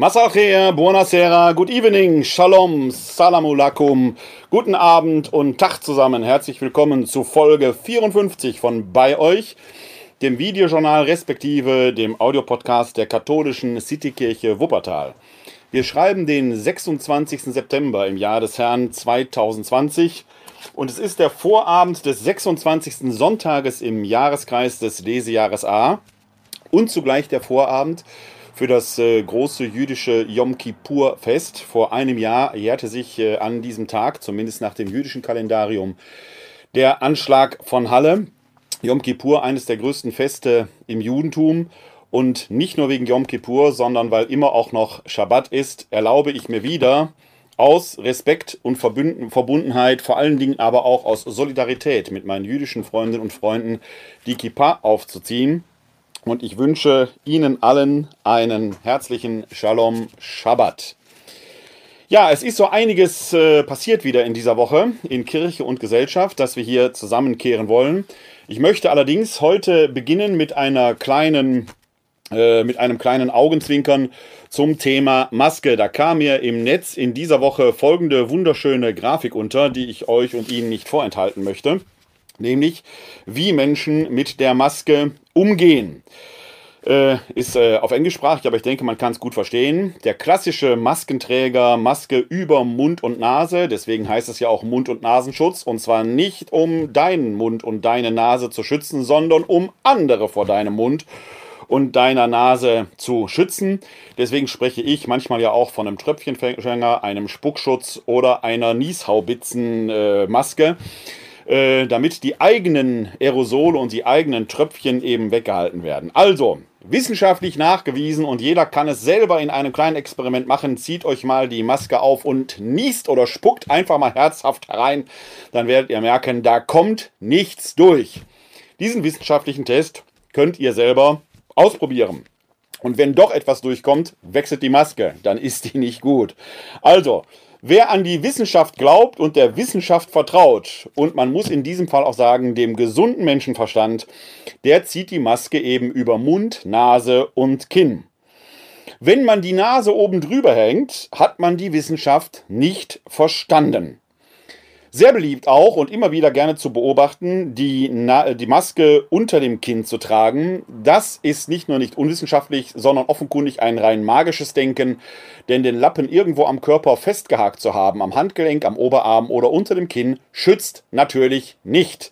Masachir, buonasera, good evening, shalom, salamulakum, guten Abend und Tag zusammen. Herzlich willkommen zu Folge 54 von Bei euch, dem Videojournal respektive dem Audiopodcast der katholischen Citykirche Wuppertal. Wir schreiben den 26. September im Jahr des Herrn 2020 und es ist der Vorabend des 26. Sonntages im Jahreskreis des Lesejahres A und zugleich der Vorabend für das äh, große jüdische Yom Kippur-Fest. Vor einem Jahr jährte sich äh, an diesem Tag, zumindest nach dem jüdischen Kalendarium, der Anschlag von Halle. Yom Kippur, eines der größten Feste im Judentum. Und nicht nur wegen Yom Kippur, sondern weil immer auch noch Schabbat ist, erlaube ich mir wieder, aus Respekt und Verbundenheit, vor allen Dingen aber auch aus Solidarität mit meinen jüdischen Freundinnen und Freunden, die Kippa aufzuziehen. Und ich wünsche Ihnen allen einen herzlichen Shalom Shabbat. Ja, es ist so einiges äh, passiert wieder in dieser Woche in Kirche und Gesellschaft, dass wir hier zusammenkehren wollen. Ich möchte allerdings heute beginnen mit einer kleinen äh, mit einem kleinen Augenzwinkern zum Thema Maske. Da kam mir im Netz in dieser Woche folgende wunderschöne Grafik unter, die ich euch und Ihnen nicht vorenthalten möchte nämlich wie Menschen mit der Maske umgehen. Äh, ist äh, auf englischsprachig, aber ich denke, man kann es gut verstehen. Der klassische Maskenträger, Maske über Mund und Nase, deswegen heißt es ja auch Mund- und Nasenschutz, und zwar nicht um deinen Mund und deine Nase zu schützen, sondern um andere vor deinem Mund und deiner Nase zu schützen. Deswegen spreche ich manchmal ja auch von einem Tröpfchenfänger, einem Spuckschutz oder einer Nieshaubitzen-Maske. Äh, äh, damit die eigenen Aerosole und die eigenen Tröpfchen eben weggehalten werden. Also, wissenschaftlich nachgewiesen und jeder kann es selber in einem kleinen Experiment machen. Zieht euch mal die Maske auf und niest oder spuckt einfach mal herzhaft herein. Dann werdet ihr merken, da kommt nichts durch. Diesen wissenschaftlichen Test könnt ihr selber ausprobieren. Und wenn doch etwas durchkommt, wechselt die Maske. Dann ist die nicht gut. Also, Wer an die Wissenschaft glaubt und der Wissenschaft vertraut, und man muss in diesem Fall auch sagen, dem gesunden Menschenverstand, der zieht die Maske eben über Mund, Nase und Kinn. Wenn man die Nase oben drüber hängt, hat man die Wissenschaft nicht verstanden. Sehr beliebt auch und immer wieder gerne zu beobachten, die, Na die Maske unter dem Kinn zu tragen. Das ist nicht nur nicht unwissenschaftlich, sondern offenkundig ein rein magisches Denken, denn den Lappen irgendwo am Körper festgehakt zu haben, am Handgelenk, am Oberarm oder unter dem Kinn, schützt natürlich nicht.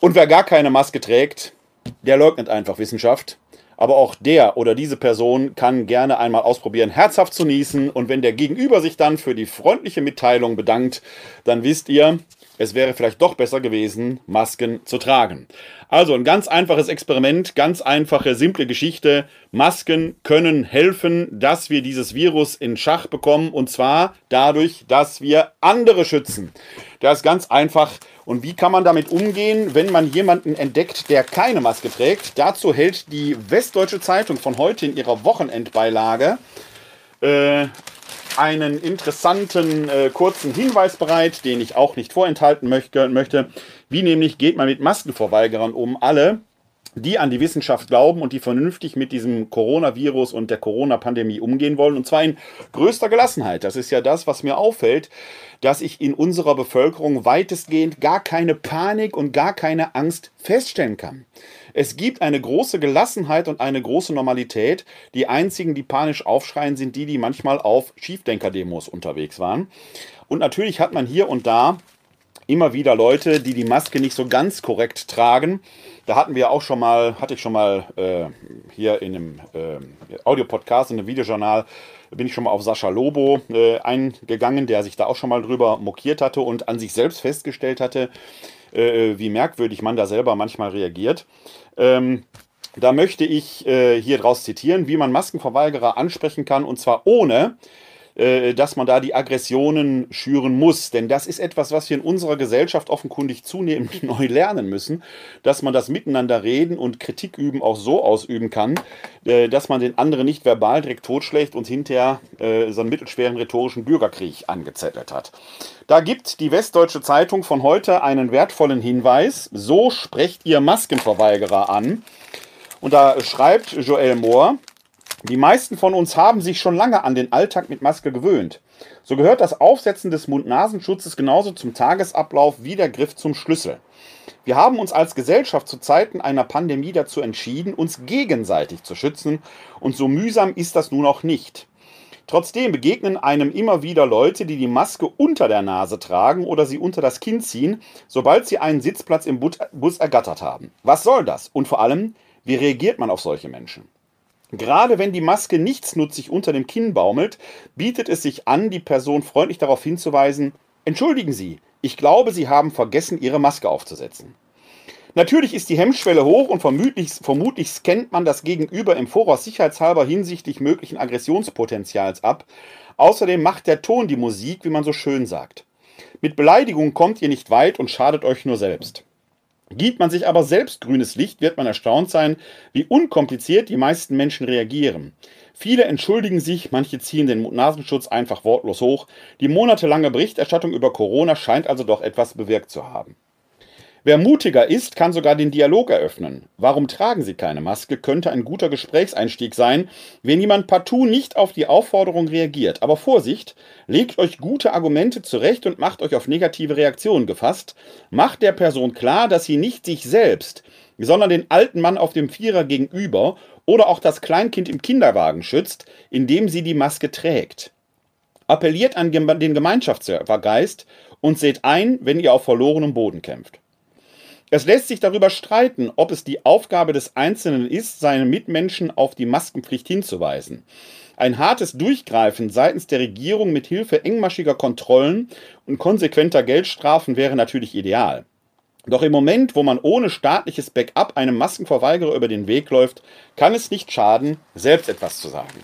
Und wer gar keine Maske trägt, der leugnet einfach Wissenschaft. Aber auch der oder diese Person kann gerne einmal ausprobieren, herzhaft zu niesen. Und wenn der Gegenüber sich dann für die freundliche Mitteilung bedankt, dann wisst ihr, es wäre vielleicht doch besser gewesen, Masken zu tragen. Also ein ganz einfaches Experiment, ganz einfache, simple Geschichte. Masken können helfen, dass wir dieses Virus in Schach bekommen und zwar dadurch, dass wir andere schützen. Das ist ganz einfach und wie kann man damit umgehen, wenn man jemanden entdeckt, der keine Maske trägt? Dazu hält die Westdeutsche Zeitung von heute in ihrer Wochenendbeilage äh, einen interessanten äh, kurzen Hinweis bereit, den ich auch nicht vorenthalten möchte, möchte. Wie nämlich geht man mit Maskenverweigerern um? Alle, die an die Wissenschaft glauben und die vernünftig mit diesem Coronavirus und der Corona-Pandemie umgehen wollen. Und zwar in größter Gelassenheit. Das ist ja das, was mir auffällt, dass ich in unserer Bevölkerung weitestgehend gar keine Panik und gar keine Angst feststellen kann. Es gibt eine große Gelassenheit und eine große Normalität. Die einzigen, die panisch aufschreien, sind die, die manchmal auf Schiefdenker-Demos unterwegs waren. Und natürlich hat man hier und da immer wieder Leute, die die Maske nicht so ganz korrekt tragen. Da hatten wir auch schon mal, hatte ich schon mal äh, hier in einem äh, Audiopodcast, in einem Videojournal, bin ich schon mal auf Sascha Lobo äh, eingegangen, der sich da auch schon mal drüber mokiert hatte und an sich selbst festgestellt hatte, äh, wie merkwürdig man da selber manchmal reagiert. Ähm, da möchte ich äh, hier draus zitieren, wie man Maskenverweigerer ansprechen kann, und zwar ohne, dass man da die Aggressionen schüren muss. Denn das ist etwas, was wir in unserer Gesellschaft offenkundig zunehmend neu lernen müssen, dass man das Miteinander reden und Kritik üben auch so ausüben kann, äh, dass man den anderen nicht verbal direkt totschlägt und hinterher äh, so einen mittelschweren rhetorischen Bürgerkrieg angezettelt hat. Da gibt die Westdeutsche Zeitung von heute einen wertvollen Hinweis. So sprecht ihr Maskenverweigerer an. Und da schreibt Joel Mohr, Die meisten von uns haben sich schon lange an den Alltag mit Maske gewöhnt. So gehört das Aufsetzen des Mund-Nasenschutzes genauso zum Tagesablauf wie der Griff zum Schlüssel. Wir haben uns als Gesellschaft zu Zeiten einer Pandemie dazu entschieden, uns gegenseitig zu schützen, und so mühsam ist das nun auch nicht. Trotzdem begegnen einem immer wieder Leute, die die Maske unter der Nase tragen oder sie unter das Kinn ziehen, sobald sie einen Sitzplatz im Bus ergattert haben. Was soll das? Und vor allem, wie reagiert man auf solche Menschen? Gerade wenn die Maske nichtsnutzig unter dem Kinn baumelt, bietet es sich an, die Person freundlich darauf hinzuweisen, entschuldigen Sie, ich glaube, Sie haben vergessen, Ihre Maske aufzusetzen. Natürlich ist die Hemmschwelle hoch und vermutlich, vermutlich scannt man das Gegenüber im Voraus sicherheitshalber hinsichtlich möglichen Aggressionspotenzials ab. Außerdem macht der Ton die Musik, wie man so schön sagt. Mit Beleidigungen kommt ihr nicht weit und schadet euch nur selbst. Gibt man sich aber selbst grünes Licht, wird man erstaunt sein, wie unkompliziert die meisten Menschen reagieren. Viele entschuldigen sich, manche ziehen den Nasenschutz einfach wortlos hoch. Die monatelange Berichterstattung über Corona scheint also doch etwas bewirkt zu haben. Wer mutiger ist, kann sogar den Dialog eröffnen. Warum tragen Sie keine Maske? könnte ein guter Gesprächseinstieg sein, wenn jemand partout nicht auf die Aufforderung reagiert. Aber Vorsicht, legt euch gute Argumente zurecht und macht euch auf negative Reaktionen gefasst. Macht der Person klar, dass sie nicht sich selbst, sondern den alten Mann auf dem Vierer gegenüber oder auch das Kleinkind im Kinderwagen schützt, indem sie die Maske trägt. Appelliert an den Gemeinschaftsgeist und seht ein, wenn ihr auf verlorenem Boden kämpft. Es lässt sich darüber streiten, ob es die Aufgabe des Einzelnen ist, seine Mitmenschen auf die Maskenpflicht hinzuweisen. Ein hartes Durchgreifen seitens der Regierung mit Hilfe engmaschiger Kontrollen und konsequenter Geldstrafen wäre natürlich ideal. Doch im Moment, wo man ohne staatliches Backup einem Maskenverweigerer über den Weg läuft, kann es nicht schaden, selbst etwas zu sagen.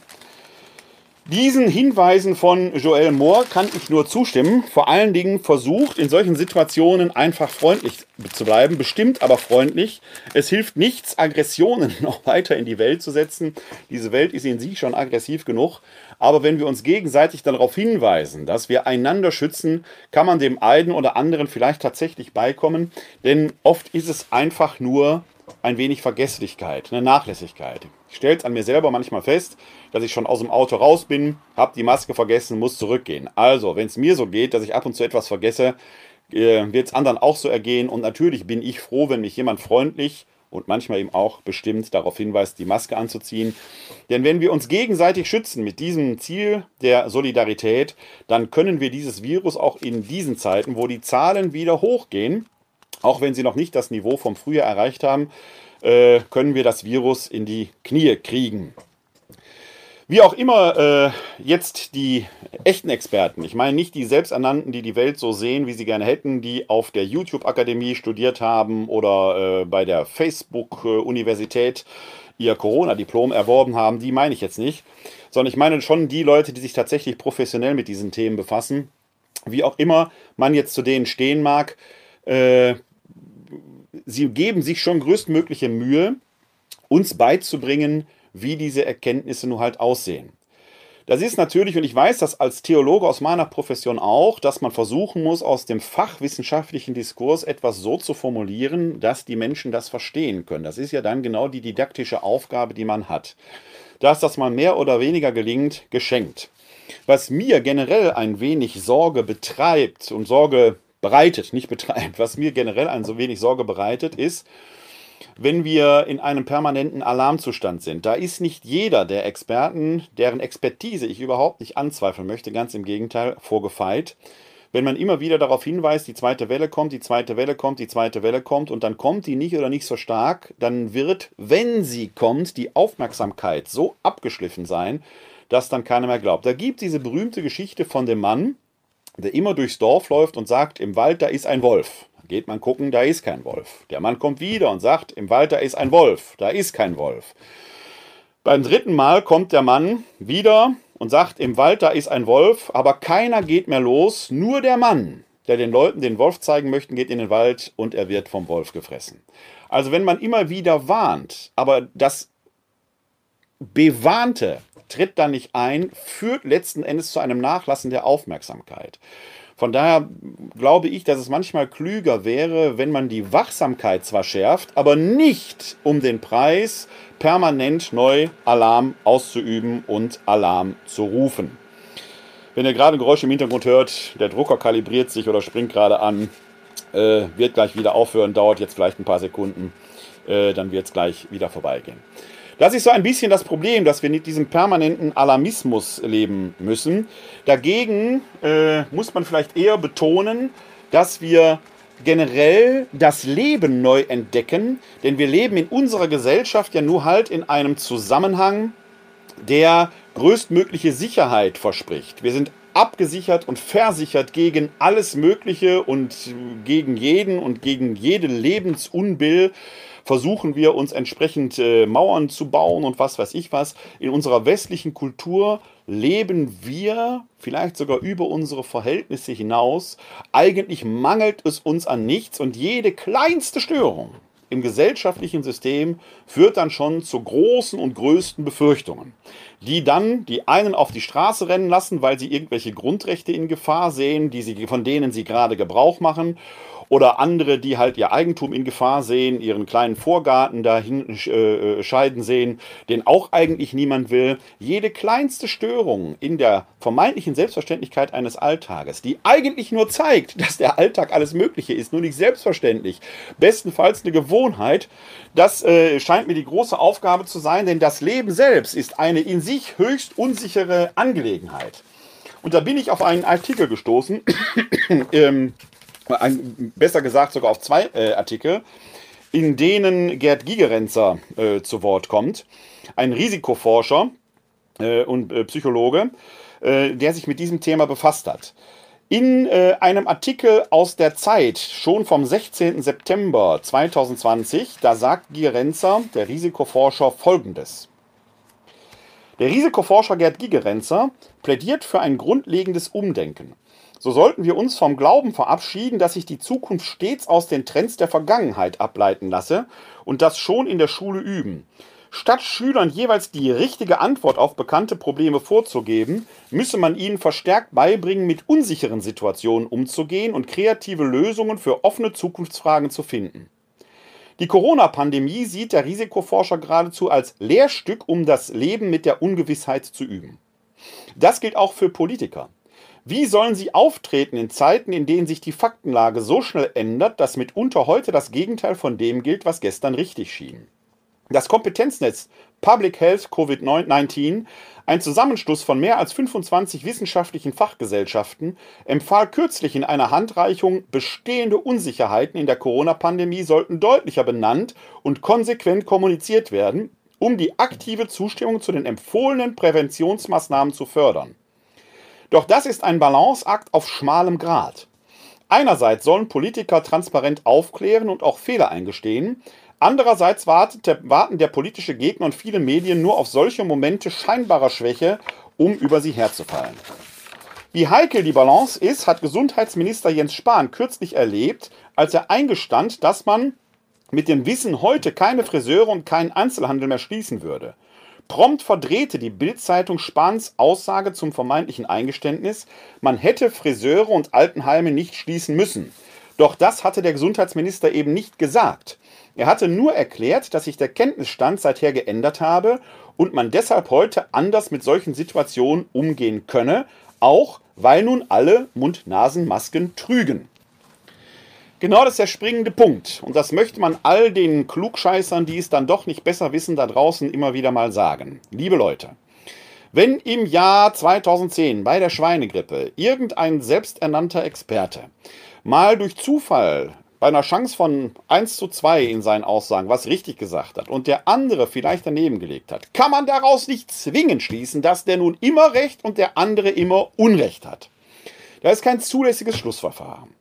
Diesen Hinweisen von Joel Moore kann ich nur zustimmen. Vor allen Dingen versucht in solchen Situationen einfach freundlich zu bleiben, bestimmt aber freundlich. Es hilft nichts, Aggressionen noch weiter in die Welt zu setzen. Diese Welt ist in sich schon aggressiv genug. Aber wenn wir uns gegenseitig darauf hinweisen, dass wir einander schützen, kann man dem einen oder anderen vielleicht tatsächlich beikommen. Denn oft ist es einfach nur ein wenig Vergesslichkeit, eine Nachlässigkeit. Ich stelle es an mir selber manchmal fest, dass ich schon aus dem Auto raus bin, habe die Maske vergessen, muss zurückgehen. Also, wenn es mir so geht, dass ich ab und zu etwas vergesse, äh, wird es anderen auch so ergehen. Und natürlich bin ich froh, wenn mich jemand freundlich und manchmal eben auch bestimmt darauf hinweist, die Maske anzuziehen. Denn wenn wir uns gegenseitig schützen mit diesem Ziel der Solidarität, dann können wir dieses Virus auch in diesen Zeiten, wo die Zahlen wieder hochgehen, auch wenn sie noch nicht das Niveau vom Frühjahr erreicht haben, äh, können wir das Virus in die Knie kriegen. Wie auch immer äh, jetzt die echten Experten, ich meine nicht die Selbsternannten, die die Welt so sehen, wie sie gerne hätten, die auf der YouTube-Akademie studiert haben oder äh, bei der Facebook-Universität ihr Corona-Diplom erworben haben, die meine ich jetzt nicht, sondern ich meine schon die Leute, die sich tatsächlich professionell mit diesen Themen befassen. Wie auch immer man jetzt zu denen stehen mag, äh, sie geben sich schon größtmögliche Mühe, uns beizubringen, wie diese Erkenntnisse nun halt aussehen. Das ist natürlich, und ich weiß das als Theologe aus meiner Profession auch, dass man versuchen muss, aus dem fachwissenschaftlichen Diskurs etwas so zu formulieren, dass die Menschen das verstehen können. Das ist ja dann genau die didaktische Aufgabe, die man hat. Dass das mal mehr oder weniger gelingt, geschenkt. Was mir generell ein wenig Sorge betreibt und Sorge bereitet, nicht betreibt, was mir generell ein so wenig Sorge bereitet, ist, wenn wir in einem permanenten Alarmzustand sind. Da ist nicht jeder der Experten, deren Expertise ich überhaupt nicht anzweifeln möchte, ganz im Gegenteil, vorgefeit. Wenn man immer wieder darauf hinweist, die zweite Welle kommt, die zweite Welle kommt, die zweite Welle kommt und dann kommt die nicht oder nicht so stark, dann wird, wenn sie kommt, die Aufmerksamkeit so abgeschliffen sein, dass dann keiner mehr glaubt. Da gibt diese berühmte Geschichte von dem Mann, der immer durchs Dorf läuft und sagt, im Wald, da ist ein Wolf. Geht man gucken, da ist kein Wolf. Der Mann kommt wieder und sagt, im Wald da ist ein Wolf, da ist kein Wolf. Beim dritten Mal kommt der Mann wieder und sagt, im Wald da ist ein Wolf, aber keiner geht mehr los, nur der Mann, der den Leuten den Wolf zeigen möchte, geht in den Wald und er wird vom Wolf gefressen. Also wenn man immer wieder warnt, aber das Bewarnte tritt dann nicht ein, führt letzten Endes zu einem Nachlassen der Aufmerksamkeit. Von daher glaube ich, dass es manchmal klüger wäre, wenn man die Wachsamkeit zwar schärft, aber nicht um den Preis permanent neu Alarm auszuüben und Alarm zu rufen. Wenn ihr gerade ein Geräusch im Hintergrund hört, der Drucker kalibriert sich oder springt gerade an, äh, wird gleich wieder aufhören, dauert jetzt vielleicht ein paar Sekunden, äh, dann wird es gleich wieder vorbeigehen. Das ist so ein bisschen das Problem, dass wir mit diesem permanenten Alarmismus leben müssen. Dagegen äh, muss man vielleicht eher betonen, dass wir generell das Leben neu entdecken, denn wir leben in unserer Gesellschaft ja nur halt in einem Zusammenhang, der größtmögliche Sicherheit verspricht. Wir sind abgesichert und versichert gegen alles Mögliche und gegen jeden und gegen jede Lebensunbill versuchen wir uns entsprechend äh, Mauern zu bauen und was weiß ich was. In unserer westlichen Kultur leben wir vielleicht sogar über unsere Verhältnisse hinaus. Eigentlich mangelt es uns an nichts und jede kleinste Störung im gesellschaftlichen System führt dann schon zu großen und größten Befürchtungen, die dann die einen auf die Straße rennen lassen, weil sie irgendwelche Grundrechte in Gefahr sehen, die sie, von denen sie gerade Gebrauch machen oder andere, die halt ihr Eigentum in Gefahr sehen, ihren kleinen Vorgarten dahin äh, äh, scheiden sehen, den auch eigentlich niemand will. Jede kleinste Störung in der vermeintlichen Selbstverständlichkeit eines Alltages, die eigentlich nur zeigt, dass der Alltag alles Mögliche ist, nur nicht selbstverständlich, bestenfalls eine Gewohnheit, das äh, scheint mir die große Aufgabe zu sein, denn das Leben selbst ist eine in sich höchst unsichere Angelegenheit. Und da bin ich auf einen Artikel gestoßen, ähm, besser gesagt sogar auf zwei äh, Artikel, in denen Gerd Gigerenzer äh, zu Wort kommt, ein Risikoforscher äh, und äh, Psychologe, äh, der sich mit diesem Thema befasst hat. In äh, einem Artikel aus der Zeit, schon vom 16. September 2020, da sagt Gigerenzer, der Risikoforscher, folgendes. Der Risikoforscher Gerd Gigerenzer plädiert für ein grundlegendes Umdenken. So sollten wir uns vom Glauben verabschieden, dass sich die Zukunft stets aus den Trends der Vergangenheit ableiten lasse und das schon in der Schule üben. Statt Schülern jeweils die richtige Antwort auf bekannte Probleme vorzugeben, müsse man ihnen verstärkt beibringen, mit unsicheren Situationen umzugehen und kreative Lösungen für offene Zukunftsfragen zu finden. Die Corona-Pandemie sieht der Risikoforscher geradezu als Lehrstück, um das Leben mit der Ungewissheit zu üben. Das gilt auch für Politiker. Wie sollen sie auftreten in Zeiten, in denen sich die Faktenlage so schnell ändert, dass mitunter heute das Gegenteil von dem gilt, was gestern richtig schien? Das Kompetenznetz Public Health Covid-19, ein Zusammenschluss von mehr als 25 wissenschaftlichen Fachgesellschaften, empfahl kürzlich in einer Handreichung, bestehende Unsicherheiten in der Corona-Pandemie sollten deutlicher benannt und konsequent kommuniziert werden, um die aktive Zustimmung zu den empfohlenen Präventionsmaßnahmen zu fördern. Doch das ist ein Balanceakt auf schmalem Grat. Einerseits sollen Politiker transparent aufklären und auch Fehler eingestehen, andererseits warten der politische Gegner und viele Medien nur auf solche Momente scheinbarer Schwäche, um über sie herzufallen. Wie heikel die Balance ist, hat Gesundheitsminister Jens Spahn kürzlich erlebt, als er eingestand, dass man mit dem Wissen heute keine Friseure und keinen Einzelhandel mehr schließen würde. Prompt verdrehte die Bildzeitung Spahns Aussage zum vermeintlichen Eingeständnis, man hätte Friseure und Altenheime nicht schließen müssen. Doch das hatte der Gesundheitsminister eben nicht gesagt. Er hatte nur erklärt, dass sich der Kenntnisstand seither geändert habe und man deshalb heute anders mit solchen Situationen umgehen könne, auch weil nun alle Mund-Nasen-Masken trügen. Genau das ist der springende Punkt. Und das möchte man all den Klugscheißern, die es dann doch nicht besser wissen, da draußen immer wieder mal sagen. Liebe Leute, wenn im Jahr 2010 bei der Schweinegrippe irgendein selbsternannter Experte mal durch Zufall bei einer Chance von 1 zu 2 in seinen Aussagen was richtig gesagt hat und der andere vielleicht daneben gelegt hat, kann man daraus nicht zwingend schließen, dass der nun immer Recht und der andere immer Unrecht hat. Das ist kein zulässiges Schlussverfahren.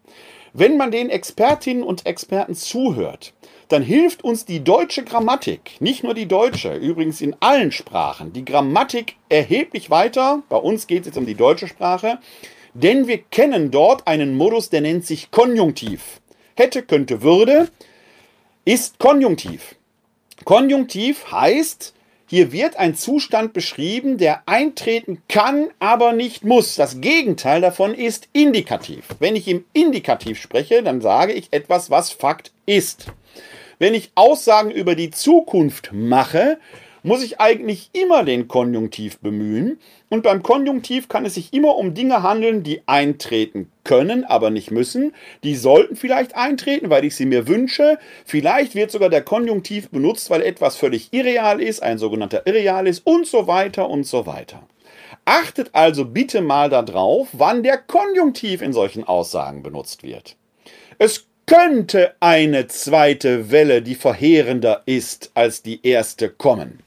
Wenn man den Expertinnen und Experten zuhört, dann hilft uns die deutsche Grammatik, nicht nur die deutsche, übrigens in allen Sprachen, die Grammatik erheblich weiter. Bei uns geht es jetzt um die deutsche Sprache, denn wir kennen dort einen Modus, der nennt sich Konjunktiv. Hätte, könnte, würde ist Konjunktiv. Konjunktiv heißt, Hier wird ein Zustand beschrieben, der eintreten kann, aber nicht muss. Das Gegenteil davon ist indikativ. Wenn ich im Indikativ spreche, dann sage ich etwas, was Fakt ist. Wenn ich Aussagen über die Zukunft mache, muss ich eigentlich immer den Konjunktiv bemühen. Und beim Konjunktiv kann es sich immer um Dinge handeln, die eintreten können, aber nicht müssen. Die sollten vielleicht eintreten, weil ich sie mir wünsche. Vielleicht wird sogar der Konjunktiv benutzt, weil etwas völlig irreal ist, ein sogenannter Irreal ist und so weiter und so weiter. Achtet also bitte mal darauf, wann der Konjunktiv in solchen Aussagen benutzt wird. Es könnte eine zweite Welle, die verheerender ist als die erste, kommen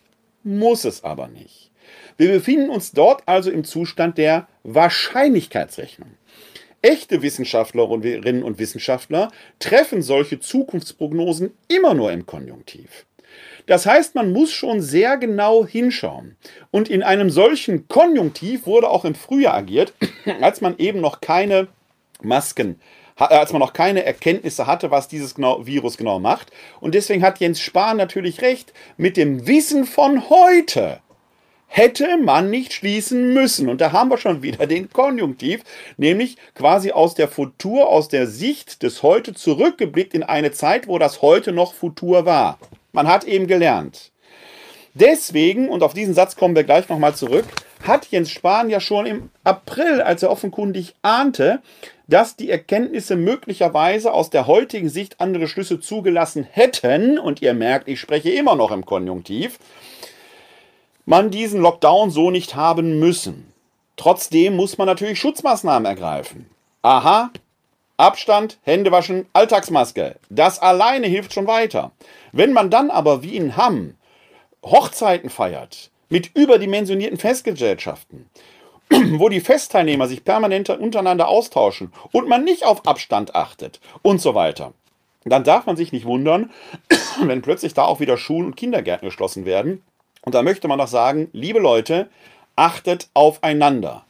muss es aber nicht. Wir befinden uns dort also im Zustand der Wahrscheinlichkeitsrechnung. Echte Wissenschaftlerinnen und Wissenschaftler treffen solche Zukunftsprognosen immer nur im Konjunktiv. Das heißt, man muss schon sehr genau hinschauen. Und in einem solchen Konjunktiv wurde auch im Frühjahr agiert, als man eben noch keine Masken äh, als man noch keine Erkenntnisse hatte, was dieses genau, Virus genau macht. Und deswegen hat Jens Spahn natürlich recht, mit dem Wissen von heute hätte man nicht schließen müssen. Und da haben wir schon wieder den Konjunktiv, nämlich quasi aus der Futur, aus der Sicht des Heute zurückgeblickt in eine Zeit, wo das Heute noch Futur war. Man hat eben gelernt. Deswegen, und auf diesen Satz kommen wir gleich nochmal zurück, hat Jens Spahn ja schon im April, als er offenkundig ahnte, dass die Erkenntnisse möglicherweise aus der heutigen Sicht andere Schlüsse zugelassen hätten, und ihr merkt, ich spreche immer noch im Konjunktiv, man diesen Lockdown so nicht haben müssen. Trotzdem muss man natürlich Schutzmaßnahmen ergreifen. Aha, Abstand, Hände waschen, Alltagsmaske. Das alleine hilft schon weiter. Wenn man dann aber wie in Hamm Hochzeiten feiert, mit überdimensionierten Festgesellschaften, wo die Festteilnehmer sich permanent untereinander austauschen und man nicht auf Abstand achtet und so weiter, dann darf man sich nicht wundern, wenn plötzlich da auch wieder Schulen und Kindergärten geschlossen werden. Und da möchte man doch sagen, liebe Leute, achtet aufeinander,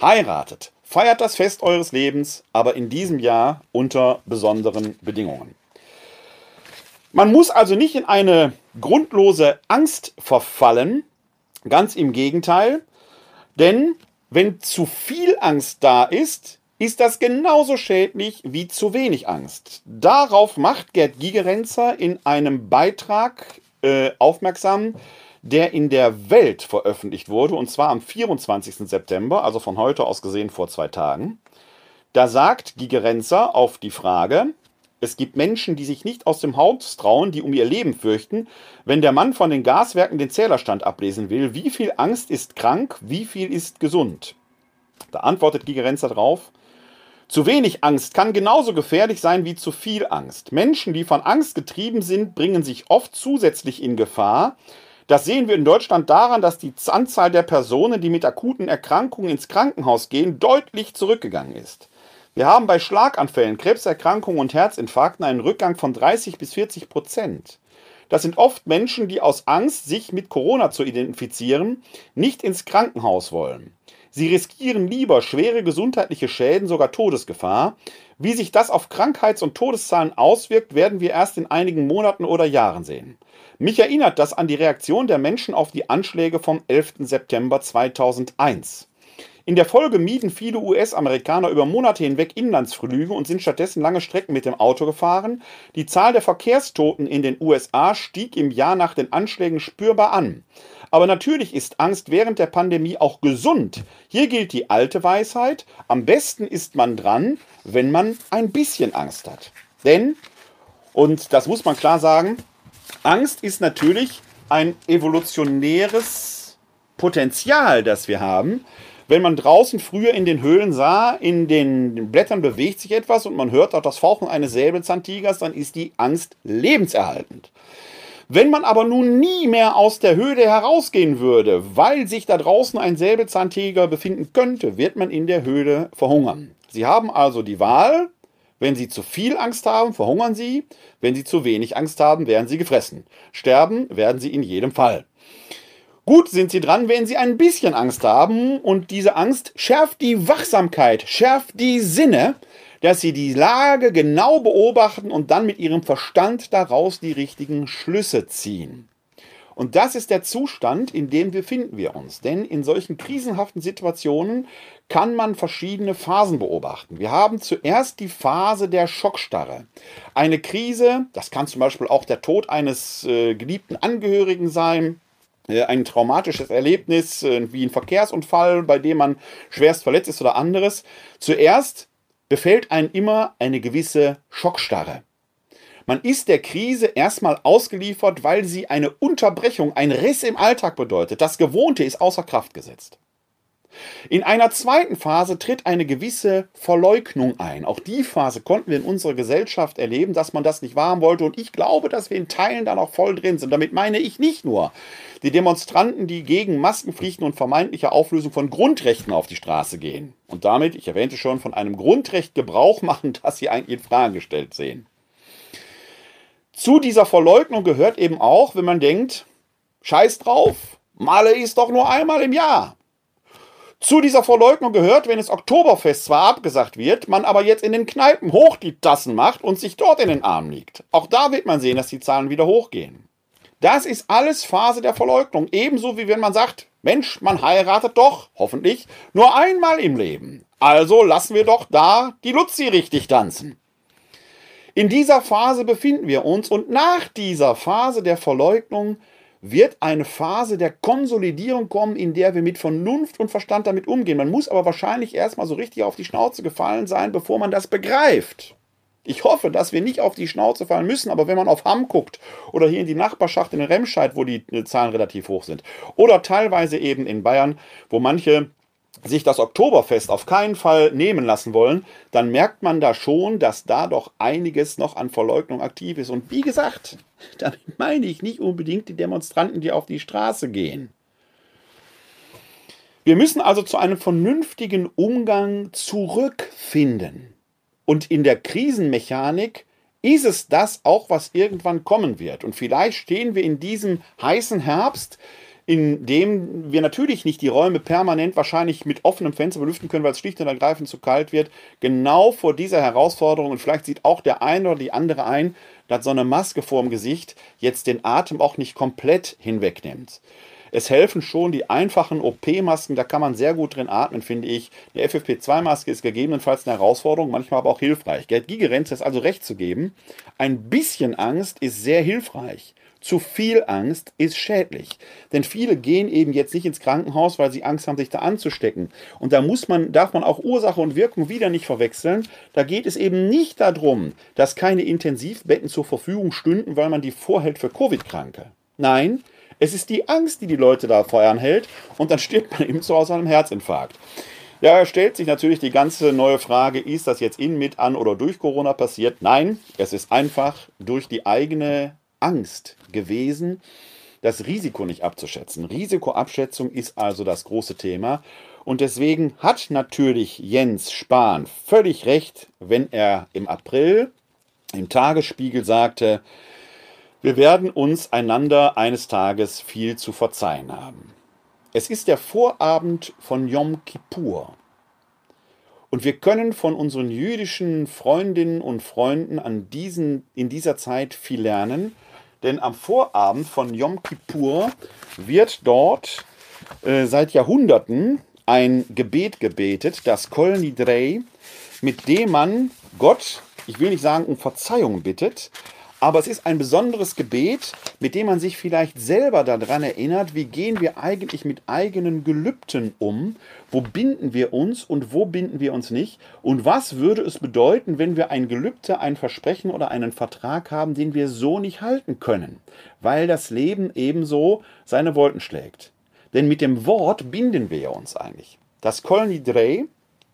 heiratet, feiert das Fest eures Lebens, aber in diesem Jahr unter besonderen Bedingungen. Man muss also nicht in eine grundlose Angst verfallen, ganz im Gegenteil, denn wenn zu viel Angst da ist, ist das genauso schädlich wie zu wenig Angst. Darauf macht Gerd Gigerenzer in einem Beitrag äh, aufmerksam, der in der Welt veröffentlicht wurde, und zwar am 24. September, also von heute aus gesehen vor zwei Tagen. Da sagt Gigerenzer auf die Frage, es gibt Menschen, die sich nicht aus dem Haus trauen, die um ihr Leben fürchten, wenn der Mann von den Gaswerken den Zählerstand ablesen will. Wie viel Angst ist krank, wie viel ist gesund? Da antwortet Gigerenzer drauf. Zu wenig Angst kann genauso gefährlich sein wie zu viel Angst. Menschen, die von Angst getrieben sind, bringen sich oft zusätzlich in Gefahr. Das sehen wir in Deutschland daran, dass die Anzahl der Personen, die mit akuten Erkrankungen ins Krankenhaus gehen, deutlich zurückgegangen ist. Wir haben bei Schlaganfällen, Krebserkrankungen und Herzinfarkten einen Rückgang von 30 bis 40 Prozent. Das sind oft Menschen, die aus Angst, sich mit Corona zu identifizieren, nicht ins Krankenhaus wollen. Sie riskieren lieber schwere gesundheitliche Schäden, sogar Todesgefahr. Wie sich das auf Krankheits- und Todeszahlen auswirkt, werden wir erst in einigen Monaten oder Jahren sehen. Mich erinnert das an die Reaktion der Menschen auf die Anschläge vom 11. September 2001. In der Folge mieden viele US-Amerikaner über Monate hinweg Inlandsflüge und sind stattdessen lange Strecken mit dem Auto gefahren. Die Zahl der Verkehrstoten in den USA stieg im Jahr nach den Anschlägen spürbar an. Aber natürlich ist Angst während der Pandemie auch gesund. Hier gilt die alte Weisheit, am besten ist man dran, wenn man ein bisschen Angst hat. Denn, und das muss man klar sagen, Angst ist natürlich ein evolutionäres Potenzial, das wir haben. Wenn man draußen früher in den Höhlen sah, in den Blättern bewegt sich etwas und man hört auch das Fauchen eines Säbelzahntigers, dann ist die Angst lebenserhaltend. Wenn man aber nun nie mehr aus der Höhle herausgehen würde, weil sich da draußen ein Säbelzahntiger befinden könnte, wird man in der Höhle verhungern. Sie haben also die Wahl, wenn Sie zu viel Angst haben, verhungern Sie. Wenn Sie zu wenig Angst haben, werden Sie gefressen. Sterben werden Sie in jedem Fall. Gut sind sie dran, wenn sie ein bisschen Angst haben und diese Angst schärft die Wachsamkeit, schärft die Sinne, dass sie die Lage genau beobachten und dann mit ihrem Verstand daraus die richtigen Schlüsse ziehen. Und das ist der Zustand, in dem befinden wir uns. Denn in solchen krisenhaften Situationen kann man verschiedene Phasen beobachten. Wir haben zuerst die Phase der Schockstarre. Eine Krise, das kann zum Beispiel auch der Tod eines äh, geliebten Angehörigen sein, ein traumatisches Erlebnis äh, wie ein Verkehrsunfall, bei dem man schwerst verletzt ist oder anderes. Zuerst befällt einen immer eine gewisse Schockstarre. Man ist der Krise erstmal ausgeliefert, weil sie eine Unterbrechung, ein Riss im Alltag bedeutet. Das Gewohnte ist außer Kraft gesetzt. In einer zweiten Phase tritt eine gewisse Verleugnung ein. Auch die Phase konnten wir in unserer Gesellschaft erleben, dass man das nicht wahren wollte. Und ich glaube, dass wir in Teilen da noch voll drin sind. Damit meine ich nicht nur die Demonstranten, die gegen Maskenpflichten und vermeintliche Auflösung von Grundrechten auf die Straße gehen. Und damit, ich erwähnte schon, von einem Grundrecht Gebrauch machen, das sie eigentlich in Frage gestellt sehen. Zu dieser Verleugnung gehört eben auch, wenn man denkt, scheiß drauf, Male ist doch nur einmal im Jahr. Zu dieser Verleugnung gehört, wenn das Oktoberfest zwar abgesagt wird, man aber jetzt in den Kneipen hoch die Tassen macht und sich dort in den Arm liegt. Auch da wird man sehen, dass die Zahlen wieder hochgehen. Das ist alles Phase der Verleugnung. Ebenso wie wenn man sagt, Mensch, man heiratet doch, hoffentlich, nur einmal im Leben. Also lassen wir doch da die Luzi richtig tanzen. In dieser Phase befinden wir uns und nach dieser Phase der Verleugnung wird eine Phase der Konsolidierung kommen, in der wir mit Vernunft und Verstand damit umgehen. Man muss aber wahrscheinlich erstmal so richtig auf die Schnauze gefallen sein, bevor man das begreift. Ich hoffe, dass wir nicht auf die Schnauze fallen müssen, aber wenn man auf Hamm guckt oder hier in die Nachbarschaft in Remscheid, wo die Zahlen relativ hoch sind, oder teilweise eben in Bayern, wo manche sich das Oktoberfest auf keinen Fall nehmen lassen wollen, dann merkt man da schon, dass da doch einiges noch an Verleugnung aktiv ist. Und wie gesagt, damit meine ich nicht unbedingt die Demonstranten, die auf die Straße gehen. Wir müssen also zu einem vernünftigen Umgang zurückfinden. Und in der Krisenmechanik ist es das auch, was irgendwann kommen wird. Und vielleicht stehen wir in diesem heißen Herbst in dem wir natürlich nicht die Räume permanent wahrscheinlich mit offenem Fenster belüften können, weil es schlicht und ergreifend zu kalt wird, genau vor dieser Herausforderung. Und vielleicht sieht auch der eine oder die andere ein, dass so eine Maske vor dem Gesicht jetzt den Atem auch nicht komplett hinwegnimmt. Es helfen schon die einfachen OP-Masken, da kann man sehr gut drin atmen, finde ich. Die FFP2-Maske ist gegebenenfalls eine Herausforderung, manchmal aber auch hilfreich. Gerd Gigerenz ist also recht zu geben. Ein bisschen Angst ist sehr hilfreich. Zu viel Angst ist schädlich. Denn viele gehen eben jetzt nicht ins Krankenhaus, weil sie Angst haben, sich da anzustecken. Und da muss man, darf man auch Ursache und Wirkung wieder nicht verwechseln. Da geht es eben nicht darum, dass keine Intensivbetten zur Verfügung stünden, weil man die vorhält für Covid-Kranke. Nein, es ist die Angst, die die Leute da feuern hält und dann stirbt man eben Hause an einem Herzinfarkt. Ja, stellt sich natürlich die ganze neue Frage, ist das jetzt in, mit, an oder durch Corona passiert? Nein, es ist einfach durch die eigene Angst gewesen, das Risiko nicht abzuschätzen. Risikoabschätzung ist also das große Thema. Und deswegen hat natürlich Jens Spahn völlig recht, wenn er im April im Tagesspiegel sagte, wir werden uns einander eines Tages viel zu verzeihen haben. Es ist der Vorabend von Yom Kippur. Und wir können von unseren jüdischen Freundinnen und Freunden an diesen, in dieser Zeit viel lernen denn am Vorabend von Yom Kippur wird dort äh, seit Jahrhunderten ein Gebet gebetet, das Kol Nidrei, mit dem man Gott, ich will nicht sagen um Verzeihung bittet, aber es ist ein besonderes Gebet, mit dem man sich vielleicht selber daran erinnert, wie gehen wir eigentlich mit eigenen Gelübden um, wo binden wir uns und wo binden wir uns nicht und was würde es bedeuten, wenn wir ein Gelübde, ein Versprechen oder einen Vertrag haben, den wir so nicht halten können, weil das Leben ebenso seine Wolken schlägt. Denn mit dem Wort binden wir uns eigentlich. Das Kol Nidrei,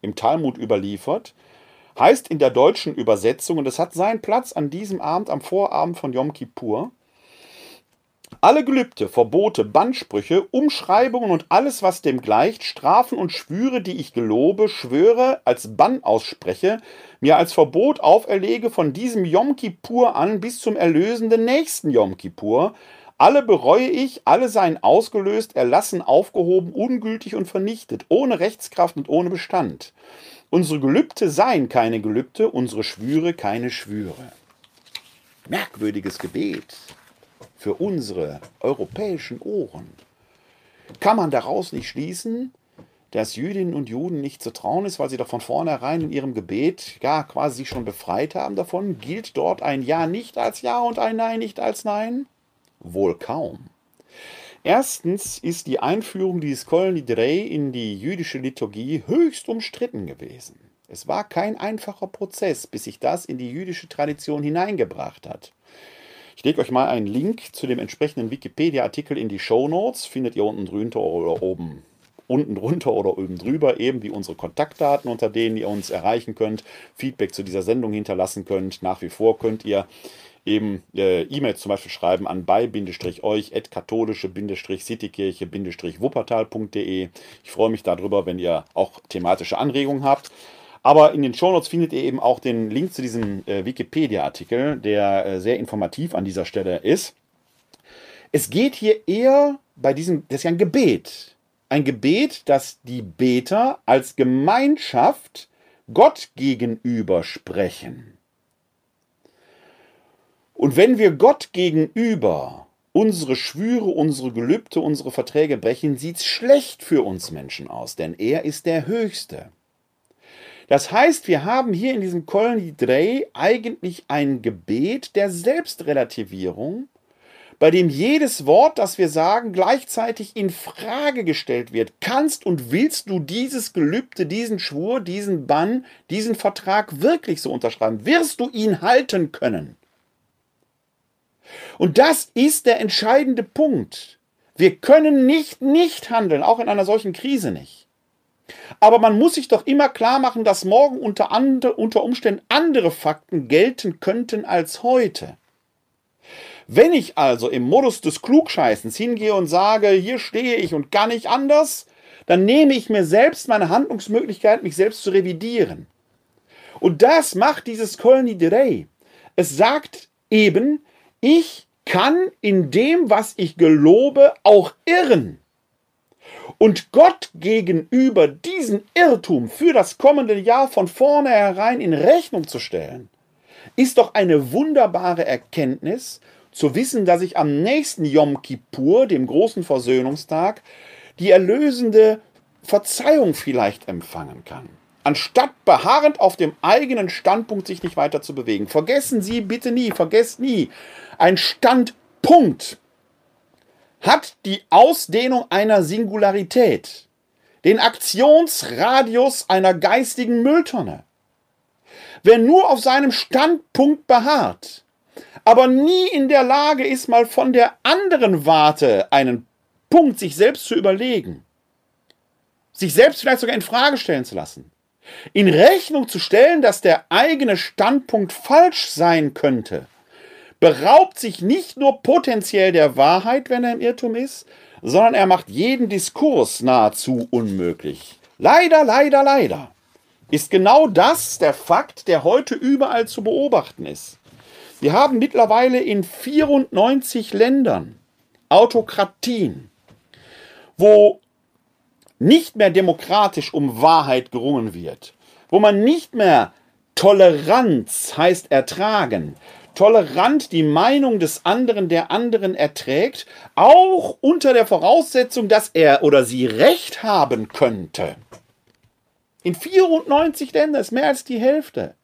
im Talmud überliefert, heißt in der deutschen Übersetzung, und es hat seinen Platz an diesem Abend, am Vorabend von Yom Kippur, alle Gelübde, Verbote, Bandsprüche, Umschreibungen und alles, was dem gleicht, Strafen und Schwüre, die ich gelobe, schwöre, als Bann ausspreche, mir als Verbot auferlege von diesem Yom Kippur an bis zum erlösenden nächsten Yom Kippur, alle bereue ich, alle seien ausgelöst, erlassen, aufgehoben, ungültig und vernichtet, ohne Rechtskraft und ohne Bestand. Unsere Gelübde seien keine Gelübde, unsere Schwüre keine Schwüre. Merkwürdiges Gebet für unsere europäischen Ohren, kann man daraus nicht schließen, dass Jüdinnen und Juden nicht zu trauen ist, weil sie doch von vornherein in ihrem Gebet ja quasi schon befreit haben davon? Gilt dort ein Ja nicht als Ja und ein Nein nicht als Nein? Wohl kaum. Erstens ist die Einführung dieses Kol Nidrei in die jüdische Liturgie höchst umstritten gewesen. Es war kein einfacher Prozess, bis sich das in die jüdische Tradition hineingebracht hat. Ich lege euch mal einen Link zu dem entsprechenden Wikipedia-Artikel in die Show Notes. Findet ihr unten drunter oder oben, unten drunter oder oben drüber, eben wie unsere Kontaktdaten, unter denen ihr uns erreichen könnt, Feedback zu dieser Sendung hinterlassen könnt. Nach wie vor könnt ihr eben äh, E-Mails zum Beispiel schreiben an bei-euch katholische-citykirche-wuppertal.de. Ich freue mich darüber, wenn ihr auch thematische Anregungen habt. Aber in den Shownotes findet ihr eben auch den Link zu diesem äh, Wikipedia-Artikel, der äh, sehr informativ an dieser Stelle ist. Es geht hier eher bei diesem, das ist ja ein Gebet. Ein Gebet, das die Beter als Gemeinschaft Gott gegenüber sprechen. Und wenn wir Gott gegenüber unsere Schwüre, unsere Gelübde, unsere Verträge brechen, sieht es schlecht für uns Menschen aus, denn er ist der Höchste. Das heißt, wir haben hier in diesem Kol Nidrei eigentlich ein Gebet der Selbstrelativierung, bei dem jedes Wort, das wir sagen, gleichzeitig in Frage gestellt wird. Kannst und willst du dieses Gelübde, diesen Schwur, diesen Bann, diesen Vertrag wirklich so unterschreiben? Wirst du ihn halten können? Und das ist der entscheidende Punkt. Wir können nicht nicht handeln, auch in einer solchen Krise nicht. Aber man muss sich doch immer klar machen, dass morgen unter, andre, unter Umständen andere Fakten gelten könnten als heute. Wenn ich also im Modus des Klugscheißens hingehe und sage, hier stehe ich und gar nicht anders, dann nehme ich mir selbst meine Handlungsmöglichkeit, mich selbst zu revidieren. Und das macht dieses Colony Direi. Es sagt eben, ich kann in dem, was ich gelobe, auch irren. Und Gott gegenüber diesen Irrtum für das kommende Jahr von vornherein in Rechnung zu stellen, ist doch eine wunderbare Erkenntnis, zu wissen, dass ich am nächsten Yom Kippur, dem großen Versöhnungstag, die erlösende Verzeihung vielleicht empfangen kann. Anstatt beharrend auf dem eigenen Standpunkt sich nicht weiter zu bewegen. Vergessen Sie bitte nie, vergesst nie, ein Standpunkt hat die Ausdehnung einer Singularität, den Aktionsradius einer geistigen Mülltonne. Wer nur auf seinem Standpunkt beharrt, aber nie in der Lage ist, mal von der anderen Warte einen Punkt sich selbst zu überlegen, sich selbst vielleicht sogar in Frage stellen zu lassen, in Rechnung zu stellen, dass der eigene Standpunkt falsch sein könnte, beraubt sich nicht nur potenziell der Wahrheit, wenn er im Irrtum ist, sondern er macht jeden Diskurs nahezu unmöglich. Leider, leider, leider ist genau das der Fakt, der heute überall zu beobachten ist. Wir haben mittlerweile in 94 Ländern Autokratien, wo nicht mehr demokratisch um Wahrheit gerungen wird, wo man nicht mehr Toleranz heißt ertragen, tolerant die Meinung des anderen der anderen erträgt, auch unter der Voraussetzung, dass er oder sie Recht haben könnte. In 94 Ländern ist mehr als die Hälfte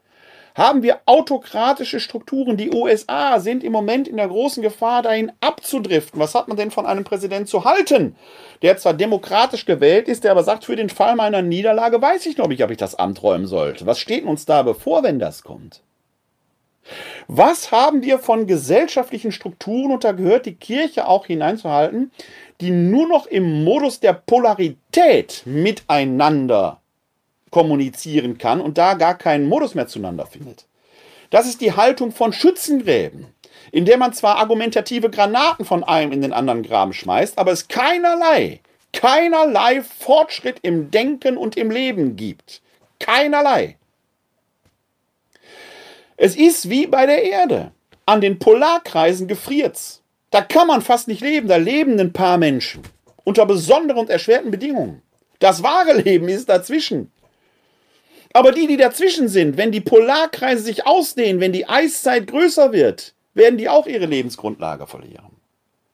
haben wir autokratische Strukturen. Die USA sind im Moment in der großen Gefahr, dahin abzudriften. Was hat man denn von einem Präsidenten zu halten, der zwar demokratisch gewählt ist, der aber sagt, für den Fall meiner Niederlage weiß ich noch nicht, ob ich das Amt räumen sollte. Was steht uns da bevor, wenn das kommt? Was haben wir von gesellschaftlichen Strukturen, und da gehört die Kirche auch hineinzuhalten, die nur noch im Modus der Polarität miteinander kommunizieren kann und da gar keinen Modus mehr zueinander findet? Das ist die Haltung von Schützengräben, in der man zwar argumentative Granaten von einem in den anderen Graben schmeißt, aber es keinerlei, keinerlei Fortschritt im Denken und im Leben gibt. Keinerlei. Es ist wie bei der Erde. An den Polarkreisen gefriert's. Da kann man fast nicht leben. Da leben ein paar Menschen. Unter besonderen und erschwerten Bedingungen. Das wahre Leben ist dazwischen. Aber die, die dazwischen sind, wenn die Polarkreise sich ausdehnen, wenn die Eiszeit größer wird, werden die auch ihre Lebensgrundlage verlieren.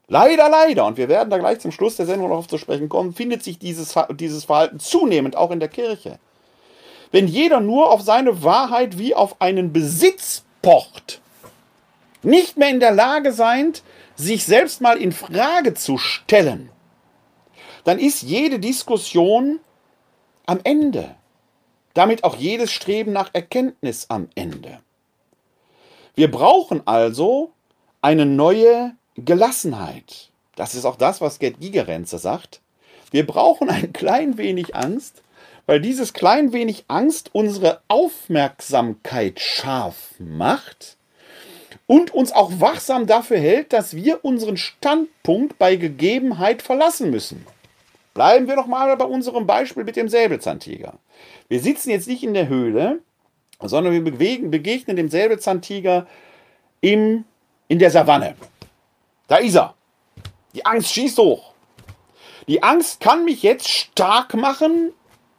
Leider, leider, und wir werden da gleich zum Schluss der Sendung noch auf zu sprechen kommen, findet sich dieses, dieses Verhalten zunehmend auch in der Kirche. Wenn jeder nur auf seine Wahrheit wie auf einen Besitz pocht, nicht mehr in der Lage sein, sich selbst mal in Frage zu stellen, dann ist jede Diskussion am Ende. Damit auch jedes Streben nach Erkenntnis am Ende. Wir brauchen also eine neue Gelassenheit. Das ist auch das, was Gerd Gigerenzer sagt. Wir brauchen ein klein wenig Angst, weil dieses klein wenig Angst unsere Aufmerksamkeit scharf macht und uns auch wachsam dafür hält, dass wir unseren Standpunkt bei Gegebenheit verlassen müssen. Bleiben wir doch mal bei unserem Beispiel mit dem Säbelzahntiger. Wir sitzen jetzt nicht in der Höhle, sondern wir bewegen, begegnen dem Säbelzahntiger im, in der Savanne. Da ist er. Die Angst schießt hoch. Die Angst kann mich jetzt stark machen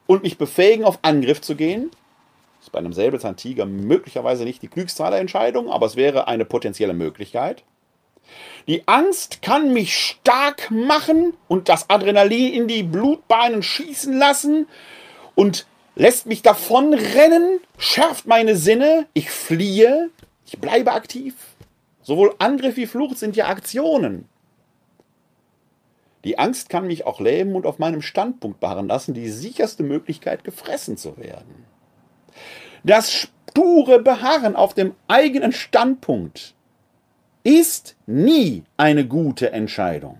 und mich befähigen, auf Angriff zu gehen. Das ist bei einem Säbelzahntiger möglicherweise nicht die klügste aller Entscheidungen, aber es wäre eine potenzielle Möglichkeit. Die Angst kann mich stark machen und das Adrenalin in die Blutbahnen schießen lassen und lässt mich davonrennen, schärft meine Sinne, ich fliehe, ich bleibe aktiv. Sowohl Angriff wie Flucht sind ja Aktionen. Die Angst kann mich auch lähmen und auf meinem Standpunkt beharren lassen, die sicherste Möglichkeit, gefressen zu werden. Das sture Beharren auf dem eigenen Standpunkt ist nie eine gute Entscheidung.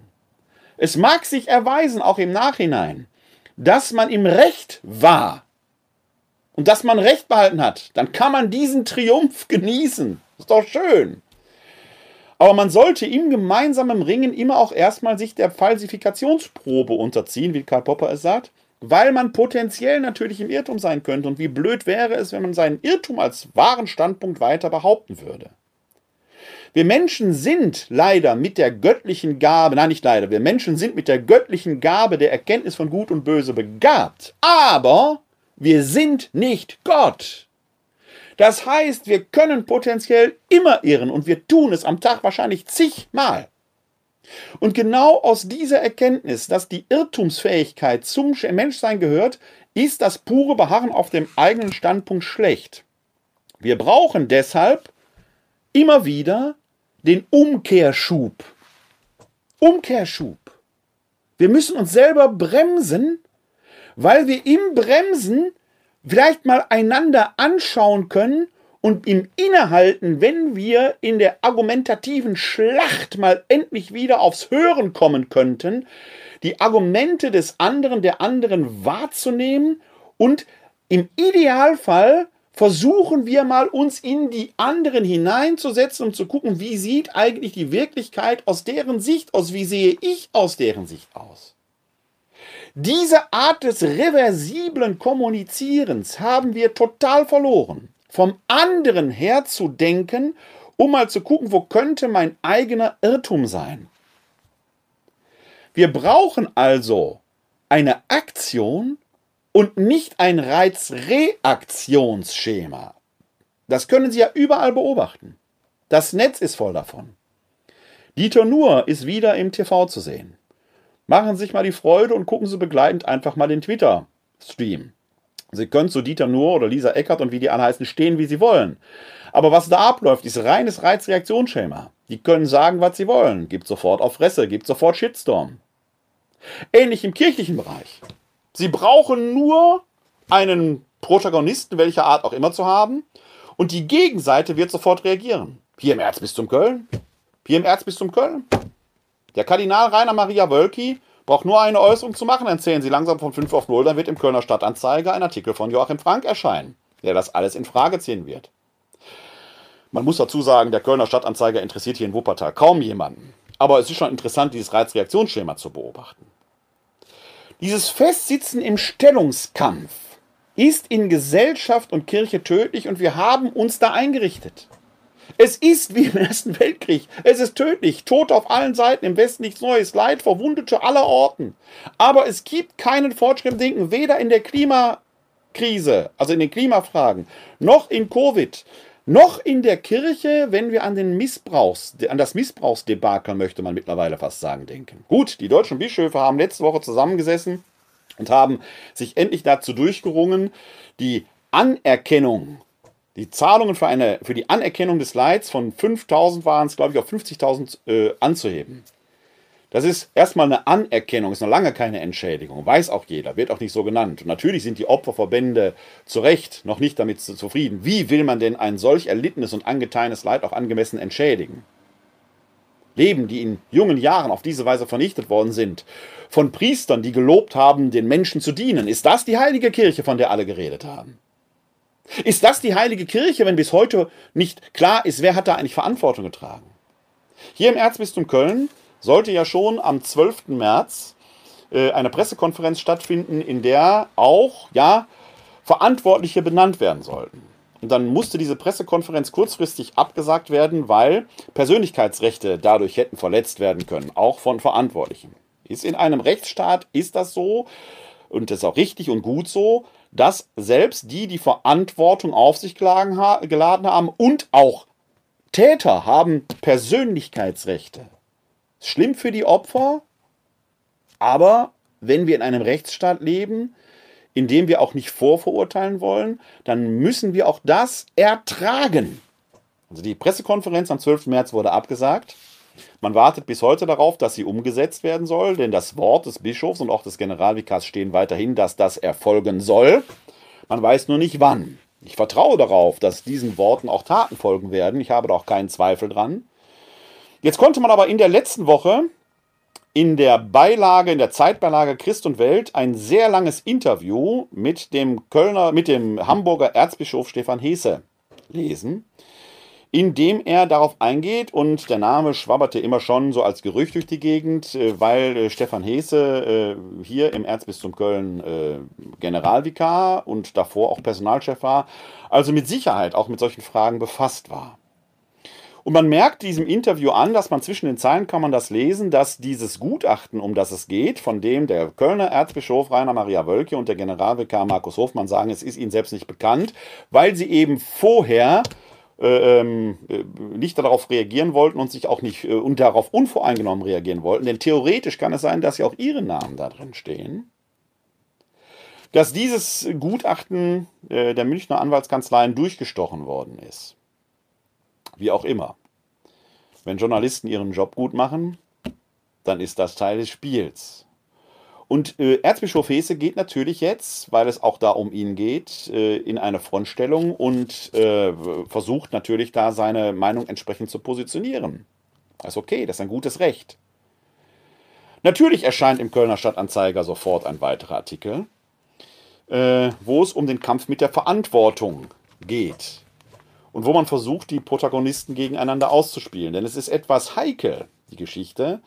Es mag sich erweisen, auch im Nachhinein, dass man im Recht war und dass man Recht behalten hat. Dann kann man diesen Triumph genießen. Ist doch schön. Aber man sollte im gemeinsamen Ringen immer auch erstmal sich der Falsifikationsprobe unterziehen, wie Karl Popper es sagt, weil man potenziell natürlich im Irrtum sein könnte. Und wie blöd wäre es, wenn man seinen Irrtum als wahren Standpunkt weiter behaupten würde. Wir Menschen sind leider mit der göttlichen Gabe, nein, nicht leider, wir Menschen sind mit der göttlichen Gabe der Erkenntnis von Gut und Böse begabt, aber wir sind nicht Gott. Das heißt, wir können potenziell immer irren und wir tun es am Tag wahrscheinlich zigmal. Und genau aus dieser Erkenntnis, dass die Irrtumsfähigkeit zum Menschsein gehört, ist das pure Beharren auf dem eigenen Standpunkt schlecht. Wir brauchen deshalb immer wieder den Umkehrschub. Umkehrschub. Wir müssen uns selber bremsen, weil wir im Bremsen vielleicht mal einander anschauen können und im Innehalten, wenn wir in der argumentativen Schlacht mal endlich wieder aufs Hören kommen könnten, die Argumente des anderen, der anderen wahrzunehmen und im Idealfall versuchen wir mal uns in die anderen hineinzusetzen und zu gucken, wie sieht eigentlich die Wirklichkeit aus deren Sicht aus, wie sehe ich aus deren Sicht aus. Diese Art des reversiblen Kommunizierens haben wir total verloren. Vom anderen her zu denken, um mal zu gucken, wo könnte mein eigener Irrtum sein. Wir brauchen also eine Aktion und nicht ein Reizreaktionsschema. Das können Sie ja überall beobachten. Das Netz ist voll davon. Dieter Nuhr ist wieder im TV zu sehen. Machen Sie sich mal die Freude und gucken Sie begleitend einfach mal den Twitter-Stream. Sie können zu Dieter Nuhr oder Lisa Eckert und wie die alle heißen stehen, wie Sie wollen. Aber was da abläuft, ist reines Reizreaktionsschema. Die können sagen, was sie wollen. Gibt sofort auf Fresse, gibt sofort Shitstorm. Ähnlich im kirchlichen Bereich. Sie brauchen nur einen Protagonisten, welcher Art auch immer zu haben, und die Gegenseite wird sofort reagieren. Hier im Erzbistum Köln. Hier im Erzbistum Köln. Der Kardinal Rainer Maria Wölki braucht nur eine Äußerung zu machen, dann zählen Sie langsam von 5 auf 0, dann wird im Kölner Stadtanzeiger ein Artikel von Joachim Frank erscheinen, der das alles in Frage ziehen wird. Man muss dazu sagen, der Kölner Stadtanzeiger interessiert hier in Wuppertal kaum jemanden. Aber es ist schon interessant, dieses Reizreaktionsschema zu beobachten. Dieses Festsitzen im Stellungskampf ist in Gesellschaft und Kirche tödlich und wir haben uns da eingerichtet. Es ist wie im Ersten Weltkrieg. Es ist tödlich. Tod auf allen Seiten. Im Westen nichts Neues. Leid, Verwundete aller Orten. Aber es gibt keinen Fortschritt im Denken. Weder in der Klimakrise, also in den Klimafragen, noch in Covid, noch in der Kirche, wenn wir an, den Missbrauchs, an das Missbrauchsdebakel, möchte man mittlerweile fast sagen, denken. Gut, die deutschen Bischöfe haben letzte Woche zusammengesessen und haben sich endlich dazu durchgerungen, die Anerkennung, die Zahlungen für, eine, für die Anerkennung des Leids von 5.000 waren es, glaube ich, auf 50.000 äh, anzuheben. Das ist erstmal eine Anerkennung, ist noch lange keine Entschädigung, weiß auch jeder, wird auch nicht so genannt. Und natürlich sind die Opferverbände zu Recht noch nicht damit zufrieden. Wie will man denn ein solch erlittenes und angeteines Leid auch angemessen entschädigen? Leben, die in jungen Jahren auf diese Weise vernichtet worden sind, von Priestern, die gelobt haben, den Menschen zu dienen. Ist das die heilige Kirche, von der alle geredet haben? Ist das die heilige Kirche, wenn bis heute nicht klar ist, wer hat da eigentlich Verantwortung getragen? Hier im Erzbistum Köln sollte ja schon am 12. März äh, eine Pressekonferenz stattfinden, in der auch ja, Verantwortliche benannt werden sollten. Und dann musste diese Pressekonferenz kurzfristig abgesagt werden, weil Persönlichkeitsrechte dadurch hätten verletzt werden können, auch von Verantwortlichen. Ist in einem Rechtsstaat ist das so und das ist auch richtig und gut so, dass selbst die, die Verantwortung auf sich geladen haben und auch Täter haben Persönlichkeitsrechte. Schlimm für die Opfer, aber wenn wir in einem Rechtsstaat leben, in dem wir auch nicht vorverurteilen wollen, dann müssen wir auch das ertragen. Also die Pressekonferenz am 12. März wurde abgesagt. Man wartet bis heute darauf, dass sie umgesetzt werden soll, denn das Wort des Bischofs und auch des Generalvikars stehen weiterhin, dass das erfolgen soll. Man weiß nur nicht wann. Ich vertraue darauf, dass diesen Worten auch Taten folgen werden. Ich habe da auch keinen Zweifel dran. Jetzt konnte man aber in der letzten Woche in der Beilage, in der Zeitbeilage Christ und Welt ein sehr langes Interview mit dem Kölner, mit dem Hamburger Erzbischof Stefan Hesse lesen in dem er darauf eingeht und der Name schwabberte immer schon so als Gerücht durch die Gegend, äh, weil äh, Stefan Hese äh, hier im Erzbistum Köln Generalvikar und davor auch Personalchef war, also mit Sicherheit auch mit solchen Fragen befasst war. Und man merkt diesem Interview an, dass man zwischen den Zeilen kann man das lesen, dass dieses Gutachten, um das es geht, von dem der Kölner Erzbischof Rainer Maria Wölke und der Generalvikar Markus Hofmann sagen, es ist ihnen selbst nicht bekannt, weil sie eben vorher äh, ähm, äh, nicht darauf reagieren wollten und sich auch nicht äh, und darauf unvoreingenommen reagieren wollten. Denn theoretisch kann es sein, dass ja auch ihre Namen da drin stehen. Dass dieses Gutachten der Münchner Anwaltskanzleien durchgestochen worden ist. Wie auch immer. Wenn Journalisten ihren Job gut machen, dann ist das Teil des Spiels. Und äh, Erzbischof Hese geht natürlich jetzt, weil es auch da um ihn geht, äh, in eine Frontstellung und äh, versucht natürlich da seine Meinung entsprechend zu positionieren. Das ist okay, das ist ein gutes Recht. Natürlich erscheint im Kölner Stadtanzeiger sofort ein weiterer Artikel, äh, wo es um den Kampf mit der Verantwortung geht. Und wo man versucht, die Protagonisten gegeneinander auszuspielen. Denn es ist etwas heikel, die Geschichte,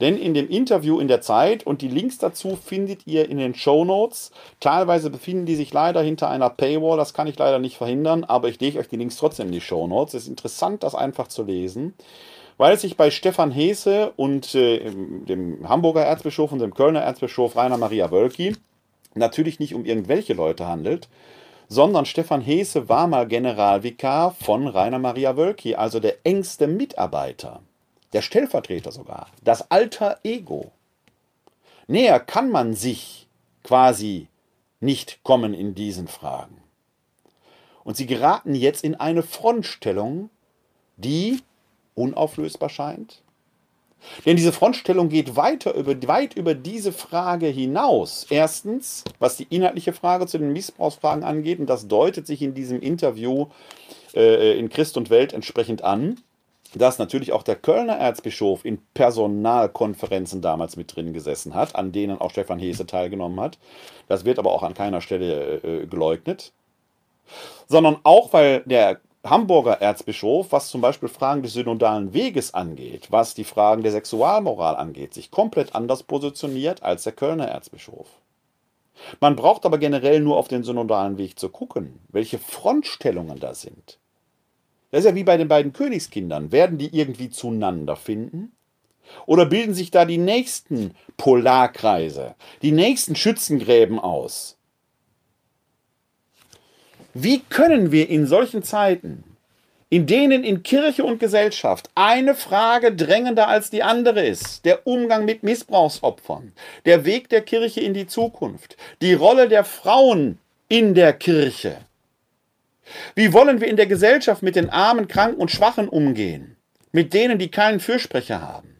denn in dem Interview in der Zeit und die Links dazu findet ihr in den Show Notes. Teilweise befinden die sich leider hinter einer Paywall, das kann ich leider nicht verhindern, aber ich lege euch die Links trotzdem in die Show Notes. Es ist interessant, das einfach zu lesen, weil es sich bei Stefan Hese und äh, dem Hamburger Erzbischof und dem Kölner Erzbischof Rainer Maria Wölki natürlich nicht um irgendwelche Leute handelt, sondern Stefan Hese war mal Generalvikar von Rainer Maria Wölki, also der engste Mitarbeiter der Stellvertreter sogar, das alter Ego. Näher kann man sich quasi nicht kommen in diesen Fragen. Und sie geraten jetzt in eine Frontstellung, die unauflösbar scheint. Denn diese Frontstellung geht weiter über, weit über diese Frage hinaus. Erstens, was die inhaltliche Frage zu den Missbrauchsfragen angeht, und das deutet sich in diesem Interview äh, in Christ und Welt entsprechend an dass natürlich auch der Kölner Erzbischof in Personalkonferenzen damals mit drin gesessen hat, an denen auch Stefan Hese teilgenommen hat. Das wird aber auch an keiner Stelle äh, geleugnet. Sondern auch, weil der Hamburger Erzbischof, was zum Beispiel Fragen des synodalen Weges angeht, was die Fragen der Sexualmoral angeht, sich komplett anders positioniert als der Kölner Erzbischof. Man braucht aber generell nur auf den synodalen Weg zu gucken, welche Frontstellungen da sind. Das ist ja wie bei den beiden Königskindern. Werden die irgendwie zueinander finden? Oder bilden sich da die nächsten Polarkreise, die nächsten Schützengräben aus? Wie können wir in solchen Zeiten in denen in Kirche und Gesellschaft eine Frage drängender als die andere ist. Der Umgang mit Missbrauchsopfern, der Weg der Kirche in die Zukunft, die Rolle der Frauen in der Kirche. Wie wollen wir in der Gesellschaft mit den Armen, Kranken und Schwachen umgehen? Mit denen, die keinen Fürsprecher haben?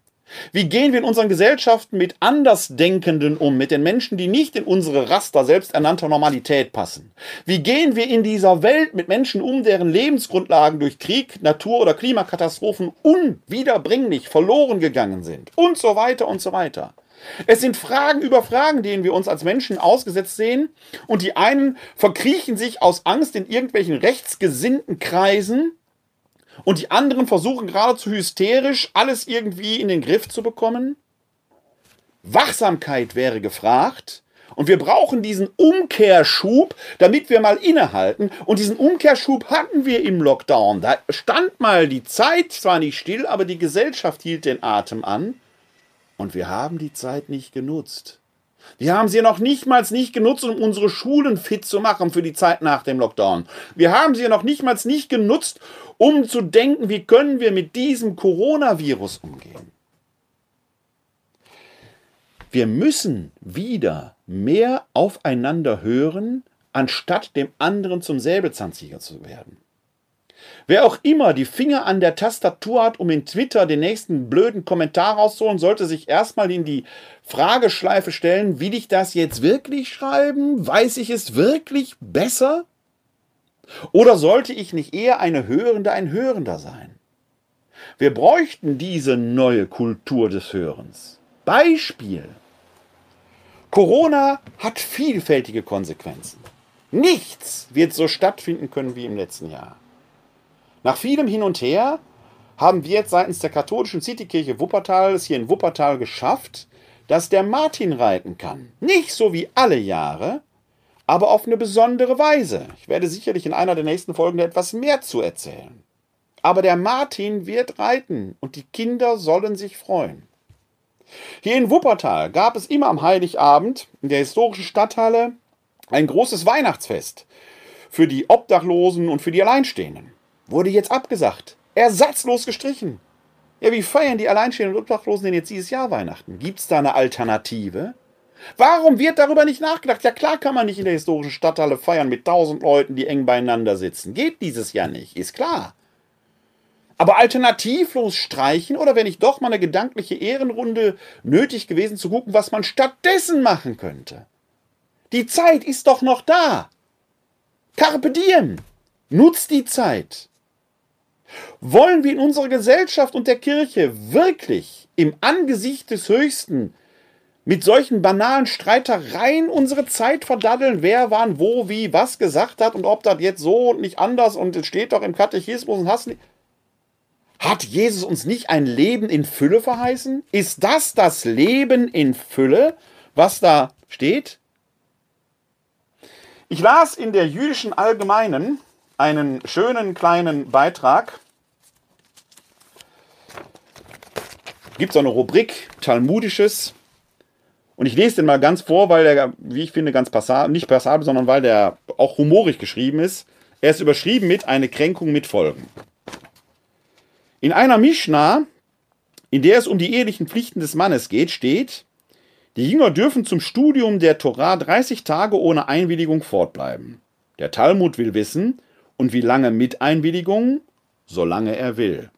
Wie gehen wir in unseren Gesellschaften mit Andersdenkenden um, mit den Menschen, die nicht in unsere Raster selbsternannter Normalität passen? Wie gehen wir in dieser Welt mit Menschen um, deren Lebensgrundlagen durch Krieg, Natur- oder Klimakatastrophen unwiederbringlich verloren gegangen sind? Und so weiter und so weiter. Es sind Fragen über Fragen, denen wir uns als Menschen ausgesetzt sehen, und die einen verkriechen sich aus Angst in irgendwelchen rechtsgesinnten Kreisen, und die anderen versuchen geradezu hysterisch alles irgendwie in den Griff zu bekommen? Wachsamkeit wäre gefragt. Und wir brauchen diesen Umkehrschub, damit wir mal innehalten. Und diesen Umkehrschub hatten wir im Lockdown. Da stand mal die Zeit zwar nicht still, aber die Gesellschaft hielt den Atem an. Und wir haben die Zeit nicht genutzt. Wir haben sie noch nicht mal nicht genutzt, um unsere Schulen fit zu machen für die Zeit nach dem Lockdown. Wir haben sie noch nicht mal nicht genutzt, um zu denken, wie können wir mit diesem Coronavirus umgehen. Wir müssen wieder mehr aufeinander hören, anstatt dem anderen zum Säbelzahntiger zu werden. Wer auch immer die Finger an der Tastatur hat, um in Twitter den nächsten blöden Kommentar rauszuholen, sollte sich erstmal in die Frageschleife stellen, will ich das jetzt wirklich schreiben? Weiß ich es wirklich besser? Oder sollte ich nicht eher eine Hörende, ein Hörender sein? Wir bräuchten diese neue Kultur des Hörens. Beispiel. Corona hat vielfältige Konsequenzen. Nichts wird so stattfinden können wie im letzten Jahr. Nach vielem Hin und Her haben wir jetzt seitens der katholischen Citykirche Wuppertal es hier in Wuppertal geschafft, dass der Martin reiten kann. Nicht so wie alle Jahre, aber auf eine besondere Weise. Ich werde sicherlich in einer der nächsten Folgen etwas mehr zu erzählen. Aber der Martin wird reiten und die Kinder sollen sich freuen. Hier in Wuppertal gab es immer am Heiligabend in der historischen Stadthalle ein großes Weihnachtsfest für die Obdachlosen und für die Alleinstehenden wurde jetzt abgesagt. Ersatzlos gestrichen. Ja, wie feiern die Alleinstehenden und Obdachlosen denn jetzt dieses Jahr Weihnachten? Gibt es da eine Alternative? Warum wird darüber nicht nachgedacht? Ja klar kann man nicht in der historischen Stadthalle feiern mit tausend Leuten, die eng beieinander sitzen. Geht dieses Jahr nicht, ist klar. Aber alternativlos streichen oder wenn ich doch mal eine gedankliche Ehrenrunde nötig gewesen zu gucken, was man stattdessen machen könnte. Die Zeit ist doch noch da. Carpe diem. Nutzt die Zeit. Wollen wir in unserer Gesellschaft und der Kirche wirklich im Angesicht des Höchsten mit solchen banalen Streitereien unsere Zeit verdaddeln, wer wann, wo, wie, was gesagt hat und ob das jetzt so und nicht anders und es steht doch im Katechismus und hast nicht. Hat Jesus uns nicht ein Leben in Fülle verheißen? Ist das das Leben in Fülle, was da steht? Ich las in der jüdischen Allgemeinen einen schönen kleinen Beitrag gibt es eine Rubrik Talmudisches. Und ich lese den mal ganz vor, weil der, wie ich finde, ganz passabel, nicht passabel, sondern weil der auch humorig geschrieben ist. Er ist überschrieben mit eine Kränkung mit Folgen. In einer Mishnah, in der es um die ehelichen Pflichten des Mannes geht, steht, die Jünger dürfen zum Studium der Torah 30 Tage ohne Einwilligung fortbleiben. Der Talmud will wissen, und wie lange mit Einwilligung? Solange er will.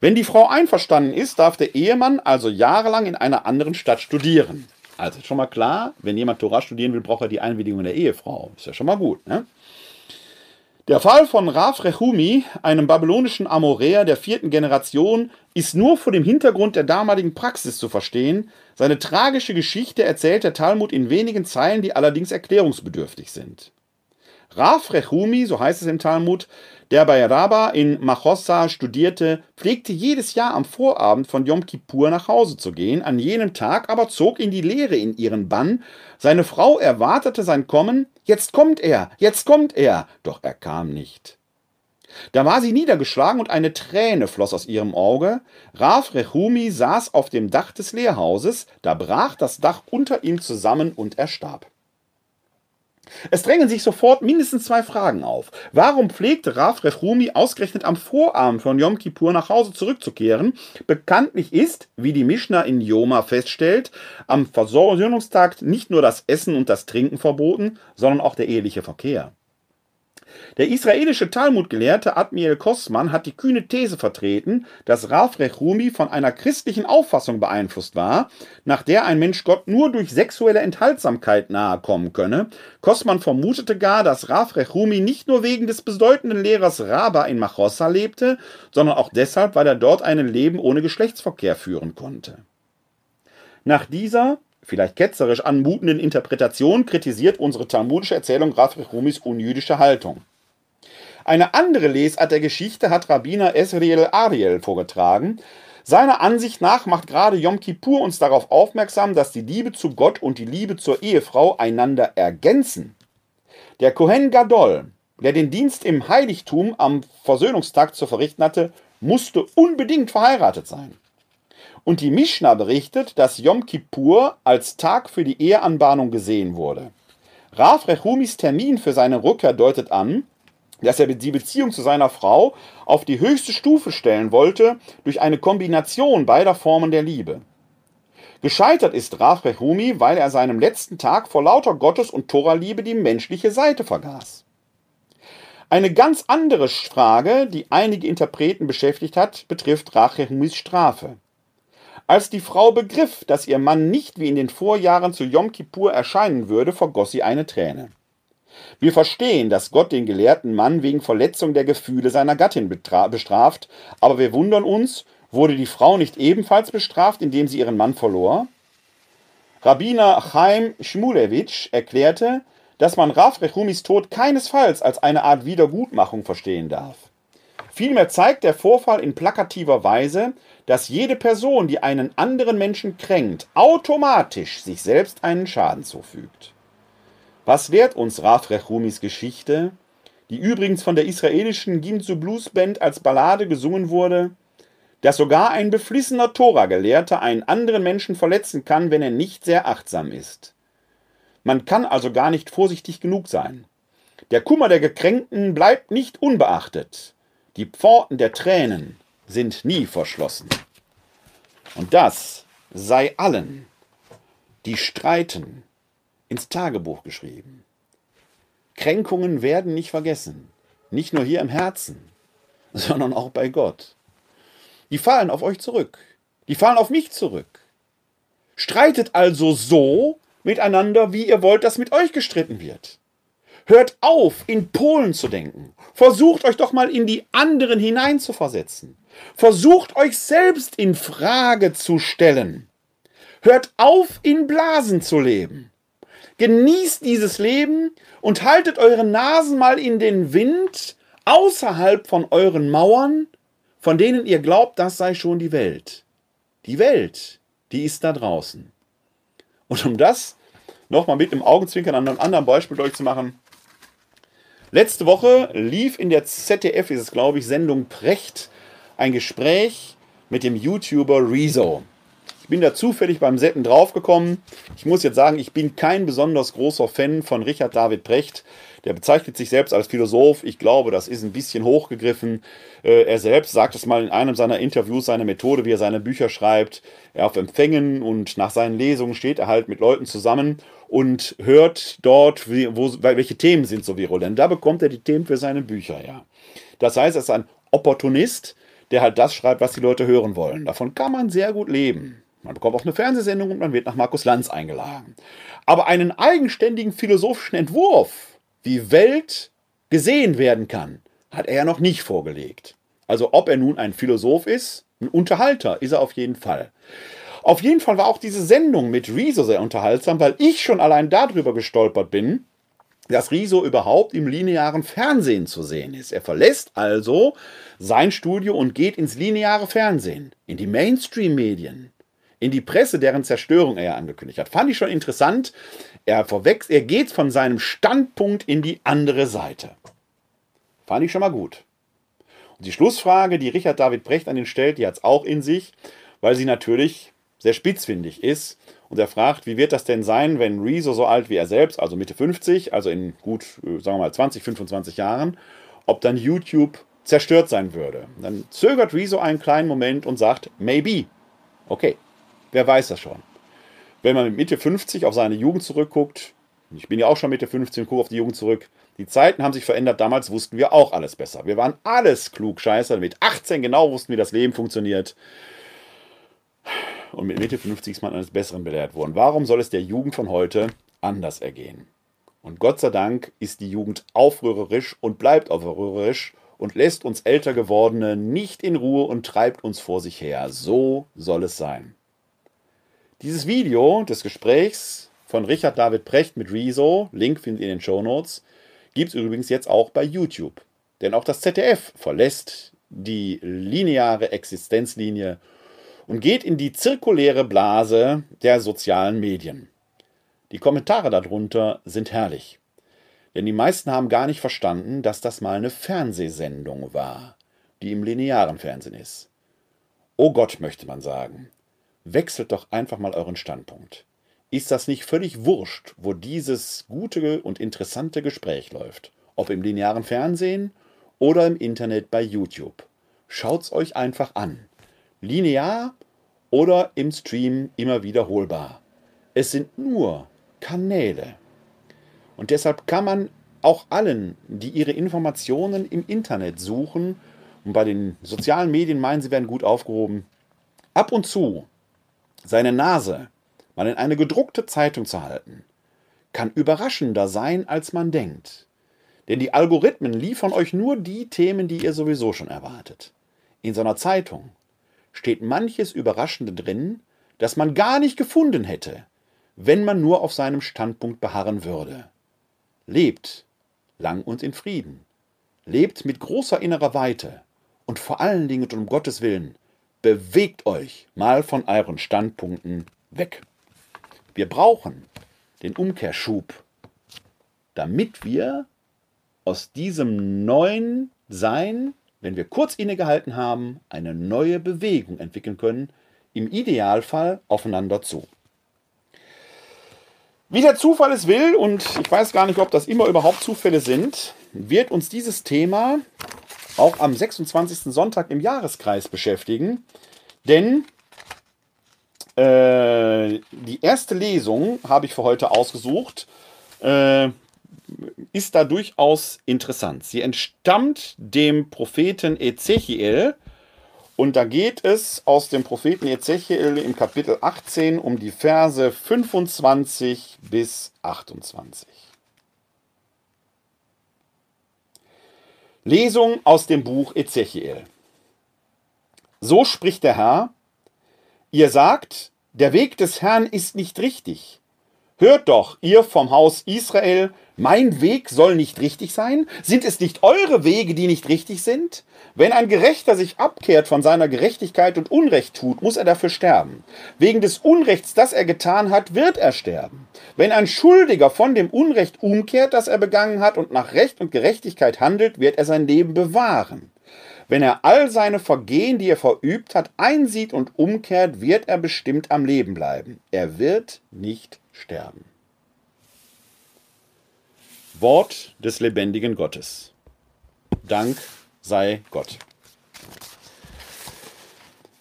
Wenn die Frau einverstanden ist, darf der Ehemann also jahrelang in einer anderen Stadt studieren. Also schon mal klar, wenn jemand Torah studieren will, braucht er die Einwilligung der Ehefrau. Ist ja schon mal gut. Ne? Der Fall von Raf Rechumi, einem babylonischen Amoräer der vierten Generation, ist nur vor dem Hintergrund der damaligen Praxis zu verstehen. Seine tragische Geschichte erzählt der Talmud in wenigen Zeilen, die allerdings erklärungsbedürftig sind. Raf Rechumi, so heißt es im Talmud, der bei Rabba in Machossa studierte, pflegte jedes Jahr am Vorabend von Yom Kippur nach Hause zu gehen, an jenem Tag aber zog ihn die Lehre in ihren Bann. Seine Frau erwartete sein Kommen, jetzt kommt er, jetzt kommt er, doch er kam nicht. Da war sie niedergeschlagen und eine Träne floss aus ihrem Auge. Raf Rechumi saß auf dem Dach des Lehrhauses, da brach das Dach unter ihm zusammen und er starb. Es drängen sich sofort mindestens zwei Fragen auf. Warum pflegte Raf Rechumi ausgerechnet am Vorabend von Yom Kippur nach Hause zurückzukehren? Bekanntlich ist, wie die Mishnah in Yoma feststellt, am Versöhnungstag nicht nur das Essen und das Trinken verboten, sondern auch der eheliche Verkehr. Der israelische Talmudgelehrte Admiel Kosman hat die kühne These vertreten, dass Rav Rechumi von einer christlichen Auffassung beeinflusst war, nach der ein Mensch Gott nur durch sexuelle Enthaltsamkeit nahe kommen könne. Kosman vermutete gar, dass Rav Rechumi nicht nur wegen des bedeutenden Lehrers Raba in Machossa lebte, sondern auch deshalb, weil er dort ein Leben ohne Geschlechtsverkehr führen konnte. Nach dieser vielleicht ketzerisch anmutenden Interpretation kritisiert unsere talmudische Erzählung Rav Rechumis unjüdische Haltung. Eine andere Lesart der Geschichte hat Rabbiner Esriel Ariel vorgetragen. Seiner Ansicht nach macht gerade Yom Kippur uns darauf aufmerksam, dass die Liebe zu Gott und die Liebe zur Ehefrau einander ergänzen. Der Kohen Gadol, der den Dienst im Heiligtum am Versöhnungstag zu verrichten hatte, musste unbedingt verheiratet sein. Und die Mishnah berichtet, dass Yom Kippur als Tag für die Eheanbahnung gesehen wurde. Rav Rechumis Termin für seine Rückkehr deutet an, dass er die Beziehung zu seiner Frau auf die höchste Stufe stellen wollte durch eine Kombination beider Formen der Liebe. Gescheitert ist Rav Rechumi, weil er seinem letzten Tag vor lauter Gottes- und Toraliebe die menschliche Seite vergaß. Eine ganz andere Frage, die einige Interpreten beschäftigt hat, betrifft Rav Rechumis Strafe. Als die Frau begriff, dass ihr Mann nicht wie in den Vorjahren zu Yom Kippur erscheinen würde, vergoss sie eine Träne. Wir verstehen, dass Gott den gelehrten Mann wegen Verletzung der Gefühle seiner Gattin bestraft, aber wir wundern uns, wurde die Frau nicht ebenfalls bestraft, indem sie ihren Mann verlor? Rabbiner Chaim Shmulewitsch erklärte, dass man Rav Rechumis Tod keinesfalls als eine Art Wiedergutmachung verstehen darf. Vielmehr zeigt der Vorfall in plakativer Weise, dass jede Person, die einen anderen Menschen kränkt, automatisch sich selbst einen Schaden zufügt. Was lehrt uns Rav Rechumis Geschichte, die übrigens von der israelischen Ginzu Blues Band als Ballade gesungen wurde, dass sogar ein beflissener Tora-Gelehrter einen anderen Menschen verletzen kann, wenn er nicht sehr achtsam ist. Man kann also gar nicht vorsichtig genug sein. Der Kummer der Gekränkten bleibt nicht unbeachtet. Die Pforten der Tränen sind nie verschlossen. Und das sei allen, die streiten, ins Tagebuch geschrieben. Kränkungen werden nicht vergessen, nicht nur hier im Herzen, sondern auch bei Gott. Die fallen auf euch zurück, die fallen auf mich zurück. Streitet also so miteinander, wie ihr wollt, dass mit euch gestritten wird. Hört auf, in Polen zu denken. Versucht euch doch mal in die anderen hineinzuversetzen. Versucht euch selbst in Frage zu stellen. Hört auf, in Blasen zu leben. Genießt dieses Leben und haltet eure Nasen mal in den Wind außerhalb von euren Mauern, von denen ihr glaubt, das sei schon die Welt. Die Welt, die ist da draußen. Und um das nochmal mit im Augenzwinkern an einem anderen Beispiel euch zu machen, Letzte Woche lief in der ZDF, ist es glaube ich, Sendung Precht, ein Gespräch mit dem YouTuber Rezo. Ich bin da zufällig beim Setten draufgekommen. Ich muss jetzt sagen, ich bin kein besonders großer Fan von Richard David Precht. Der bezeichnet sich selbst als Philosoph. Ich glaube, das ist ein bisschen hochgegriffen. Äh, er selbst sagt es mal in einem seiner Interviews, seine Methode, wie er seine Bücher schreibt. Er auf Empfängen und nach seinen Lesungen steht er halt mit Leuten zusammen und hört dort, wo, welche Themen sind so virulent. Da bekommt er die Themen für seine Bücher, ja. Das heißt, er ist ein Opportunist, der halt das schreibt, was die Leute hören wollen. Davon kann man sehr gut leben. Man bekommt auch eine Fernsehsendung und man wird nach Markus Lanz eingeladen. Aber einen eigenständigen philosophischen Entwurf, wie Welt gesehen werden kann, hat er ja noch nicht vorgelegt. Also ob er nun ein Philosoph ist, ein Unterhalter ist er auf jeden Fall. Auf jeden Fall war auch diese Sendung mit Rezo sehr unterhaltsam, weil ich schon allein darüber gestolpert bin, dass Riso überhaupt im linearen Fernsehen zu sehen ist. Er verlässt also sein Studio und geht ins lineare Fernsehen, in die Mainstream-Medien, in die Presse, deren Zerstörung er angekündigt hat. Fand ich schon interessant. Er, er geht von seinem Standpunkt in die andere Seite. Fand ich schon mal gut. Und die Schlussfrage, die Richard David Brecht an ihn stellt, die hat es auch in sich, weil sie natürlich sehr spitzfindig ist Und er fragt, wie wird das denn sein, wenn Rezo so alt wie er selbst, also Mitte 50, also in gut, äh, sagen wir mal 20, 25 Jahren, ob dann YouTube zerstört sein würde. Dann zögert Rezo einen kleinen Moment und sagt, maybe. Okay, wer weiß das schon. Wenn man mit Mitte 50 auf seine Jugend zurückguckt, ich bin ja auch schon Mitte 50 und gucke auf die Jugend zurück, die Zeiten haben sich verändert. Damals wussten wir auch alles besser. Wir waren alles klug, scheiße. Mit 18 genau wussten, wie das Leben funktioniert. Und mit Mitte 50 ist man eines Besseren belehrt worden. Warum soll es der Jugend von heute anders ergehen? Und Gott sei Dank ist die Jugend aufrührerisch und bleibt aufrührerisch und lässt uns älter gewordene nicht in Ruhe und treibt uns vor sich her. So soll es sein. Dieses Video des Gesprächs von Richard David Precht mit Rezo, Link findet ihr in den Show Notes, gibt es übrigens jetzt auch bei YouTube. Denn auch das ZDF verlässt die lineare Existenzlinie und geht in die zirkuläre Blase der sozialen Medien. Die Kommentare darunter sind herrlich. Denn die meisten haben gar nicht verstanden, dass das mal eine Fernsehsendung war, die im linearen Fernsehen ist. Oh Gott, möchte man sagen. Wechselt doch einfach mal euren Standpunkt ist das nicht völlig wurscht, wo dieses gute und interessante Gespräch läuft? Ob im linearen Fernsehen oder im Internet bei YouTube. Schaut's euch einfach an. Linear oder im Stream immer wiederholbar. Es sind nur Kanäle. Und deshalb kann man auch allen, die ihre Informationen im Internet suchen und bei den sozialen Medien meinen, sie werden gut aufgehoben, ab und zu seine Nase mal in eine gedruckte Zeitung zu halten, kann überraschender sein, als man denkt. Denn die Algorithmen liefern euch nur die Themen, die ihr sowieso schon erwartet. In so einer Zeitung steht manches Überraschende drin, das man gar nicht gefunden hätte, wenn man nur auf seinem Standpunkt beharren würde. Lebt lang und in Frieden. Lebt mit großer innerer Weite. Und vor allen Dingen und um Gottes Willen, bewegt euch mal von euren Standpunkten weg. Wir brauchen den Umkehrschub, damit wir aus diesem neuen Sein, wenn wir kurz innegehalten haben, eine neue Bewegung entwickeln können, im Idealfall aufeinander zu. Wie der Zufall es will, und ich weiß gar nicht, ob das immer überhaupt Zufälle sind, wird uns dieses Thema auch am 26. Sonntag im Jahreskreis beschäftigen. Denn äh, die erste Lesung habe ich für heute ausgesucht. Äh, ist da durchaus interessant. Sie entstammt dem Propheten Ezechiel. Und da geht es aus dem Propheten Ezechiel im Kapitel 18 um die Verse 25 bis 28. Lesung aus dem Buch Ezechiel. So spricht der Herr, Ihr sagt, der Weg des Herrn ist nicht richtig. Hört doch, ihr vom Haus Israel, mein Weg soll nicht richtig sein? Sind es nicht eure Wege, die nicht richtig sind? Wenn ein Gerechter sich abkehrt von seiner Gerechtigkeit und Unrecht tut, muss er dafür sterben. Wegen des Unrechts, das er getan hat, wird er sterben. Wenn ein Schuldiger von dem Unrecht umkehrt, das er begangen hat, und nach Recht und Gerechtigkeit handelt, wird er sein Leben bewahren. Wenn er all seine Vergehen, die er verübt hat, einsieht und umkehrt, wird er bestimmt am Leben bleiben. Er wird nicht sterben. Wort des lebendigen Gottes. Dank sei Gott.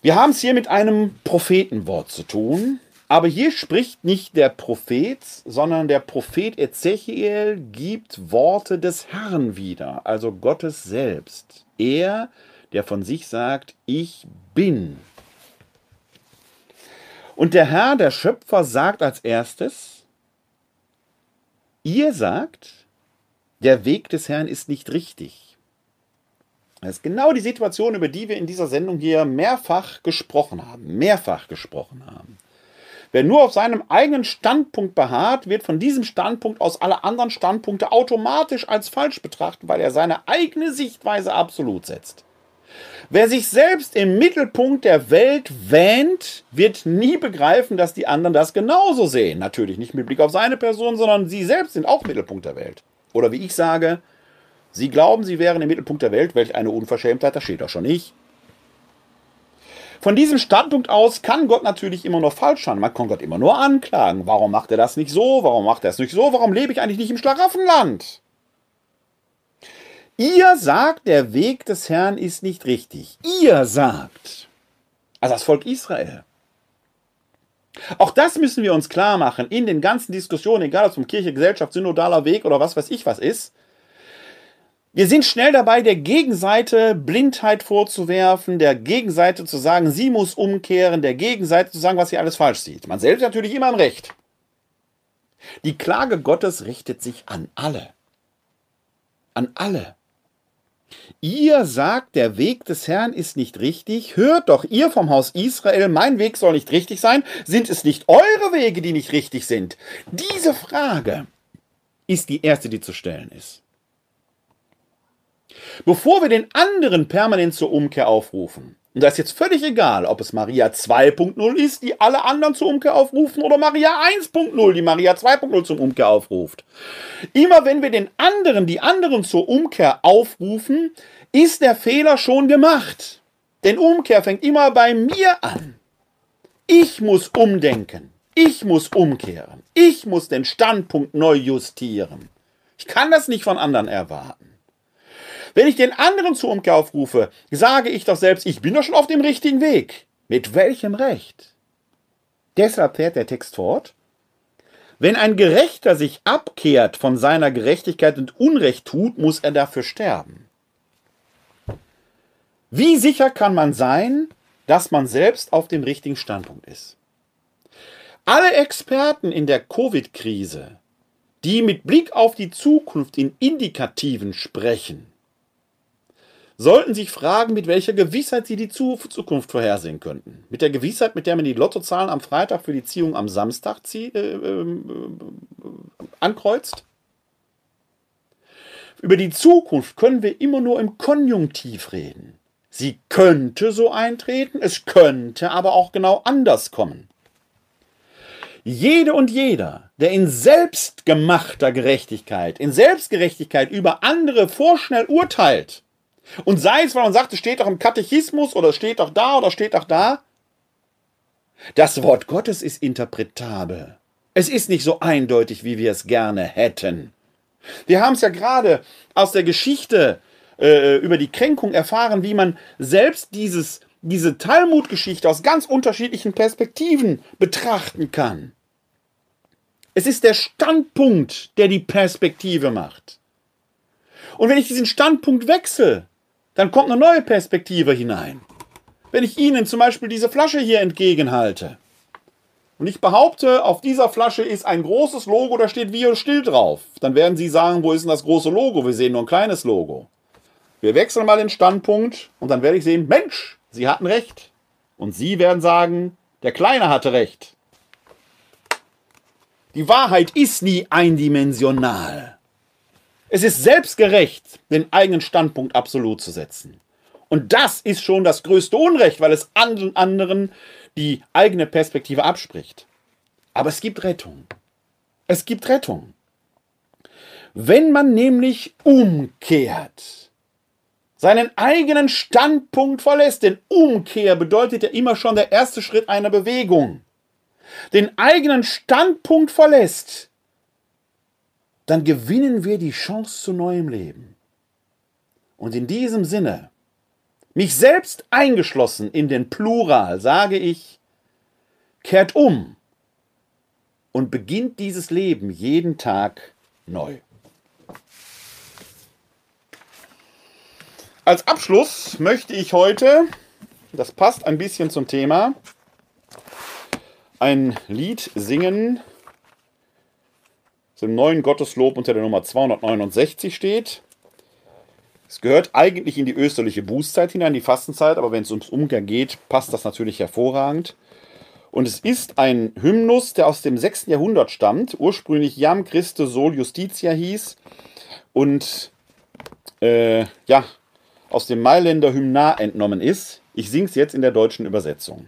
Wir haben es hier mit einem Prophetenwort zu tun, aber hier spricht nicht der Prophet, sondern der Prophet Ezechiel gibt Worte des Herrn wieder, also Gottes selbst. Er, der von sich sagt, ich bin. Und der Herr, der Schöpfer, sagt als erstes, ihr sagt, der Weg des Herrn ist nicht richtig. Das ist genau die Situation, über die wir in dieser Sendung hier mehrfach gesprochen haben. Mehrfach gesprochen haben. Wer nur auf seinem eigenen Standpunkt beharrt, wird von diesem Standpunkt aus alle anderen Standpunkte automatisch als falsch betrachtet, weil er seine eigene Sichtweise absolut setzt. Wer sich selbst im Mittelpunkt der Welt wähnt, wird nie begreifen, dass die anderen das genauso sehen. Natürlich nicht mit Blick auf seine Person, sondern sie selbst sind auch Mittelpunkt der Welt. Oder wie ich sage, sie glauben, sie wären im Mittelpunkt der Welt, welch eine Unverschämtheit, das steht doch schon nicht. Von diesem Standpunkt aus kann Gott natürlich immer noch falsch sein. Man kann Gott immer nur anklagen. Warum macht er das nicht so? Warum macht er es nicht so? Warum lebe ich eigentlich nicht im Schlaraffenland? Ihr sagt, der Weg des Herrn ist nicht richtig. Ihr sagt. Also das Volk Israel. Auch das müssen wir uns klar machen in den ganzen Diskussionen, egal ob es um Kirche, Gesellschaft, synodaler Weg oder was weiß ich was ist. Wir sind schnell dabei, der Gegenseite Blindheit vorzuwerfen, der Gegenseite zu sagen, sie muss umkehren, der Gegenseite zu sagen, was sie alles falsch sieht. Man selbst natürlich immer im Recht. Die Klage Gottes richtet sich an alle. An alle. Ihr sagt, der Weg des Herrn ist nicht richtig. Hört doch, ihr vom Haus Israel, mein Weg soll nicht richtig sein. Sind es nicht eure Wege, die nicht richtig sind? Diese Frage ist die erste, die zu stellen ist. Bevor wir den anderen permanent zur Umkehr aufrufen, und da ist jetzt völlig egal, ob es Maria 2.0 ist, die alle anderen zur Umkehr aufrufen, oder Maria 1.0, die Maria 2.0 zum Umkehr aufruft. Immer wenn wir den anderen, die anderen zur Umkehr aufrufen, ist der Fehler schon gemacht. Denn Umkehr fängt immer bei mir an. Ich muss umdenken. Ich muss umkehren. Ich muss den Standpunkt neu justieren. Ich kann das nicht von anderen erwarten. Wenn ich den anderen zur Umkehr aufrufe, sage ich doch selbst, ich bin doch schon auf dem richtigen Weg. Mit welchem Recht? Deshalb fährt der Text fort. Wenn ein Gerechter sich abkehrt von seiner Gerechtigkeit und Unrecht tut, muss er dafür sterben. Wie sicher kann man sein, dass man selbst auf dem richtigen Standpunkt ist? Alle Experten in der Covid-Krise, die mit Blick auf die Zukunft in Indikativen sprechen, sollten sich fragen, mit welcher Gewissheit sie die Zukunft vorhersehen könnten. Mit der Gewissheit, mit der man die Lottozahlen am Freitag für die Ziehung am Samstag äh, äh, ankreuzt. Über die Zukunft können wir immer nur im Konjunktiv reden. Sie könnte so eintreten, es könnte aber auch genau anders kommen. Jede und jeder, der in selbstgemachter Gerechtigkeit, in Selbstgerechtigkeit über andere vorschnell urteilt, und sei es, weil man sagt, es steht doch im Katechismus oder steht doch da oder steht doch da. Das Wort Gottes ist interpretabel. Es ist nicht so eindeutig, wie wir es gerne hätten. Wir haben es ja gerade aus der Geschichte äh, über die Kränkung erfahren, wie man selbst dieses, diese Talmud-Geschichte aus ganz unterschiedlichen Perspektiven betrachten kann. Es ist der Standpunkt, der die Perspektive macht. Und wenn ich diesen Standpunkt wechsle, dann kommt eine neue Perspektive hinein. Wenn ich Ihnen zum Beispiel diese Flasche hier entgegenhalte und ich behaupte, auf dieser Flasche ist ein großes Logo, da steht Bio still drauf, dann werden Sie sagen, wo ist denn das große Logo? Wir sehen nur ein kleines Logo. Wir wechseln mal den Standpunkt und dann werde ich sehen, Mensch, Sie hatten recht. Und Sie werden sagen, der Kleine hatte recht. Die Wahrheit ist nie eindimensional. Es ist selbstgerecht, den eigenen Standpunkt absolut zu setzen. Und das ist schon das größte Unrecht, weil es anderen die eigene Perspektive abspricht. Aber es gibt Rettung. Es gibt Rettung. Wenn man nämlich umkehrt, seinen eigenen Standpunkt verlässt, denn Umkehr bedeutet ja immer schon der erste Schritt einer Bewegung, den eigenen Standpunkt verlässt, dann gewinnen wir die Chance zu neuem Leben. Und in diesem Sinne, mich selbst eingeschlossen in den Plural, sage ich, kehrt um und beginnt dieses Leben jeden Tag neu. Als Abschluss möchte ich heute, das passt ein bisschen zum Thema, ein Lied singen, dem neuen Gotteslob unter der Nummer 269 steht. Es gehört eigentlich in die österliche Bußzeit hinein, die Fastenzeit, aber wenn es ums Umkehr geht, passt das natürlich hervorragend. Und es ist ein Hymnus, der aus dem 6. Jahrhundert stammt, ursprünglich Jam Christe Sol Justitia hieß und äh, ja, aus dem Mailänder Hymnar entnommen ist. Ich singe es jetzt in der deutschen Übersetzung.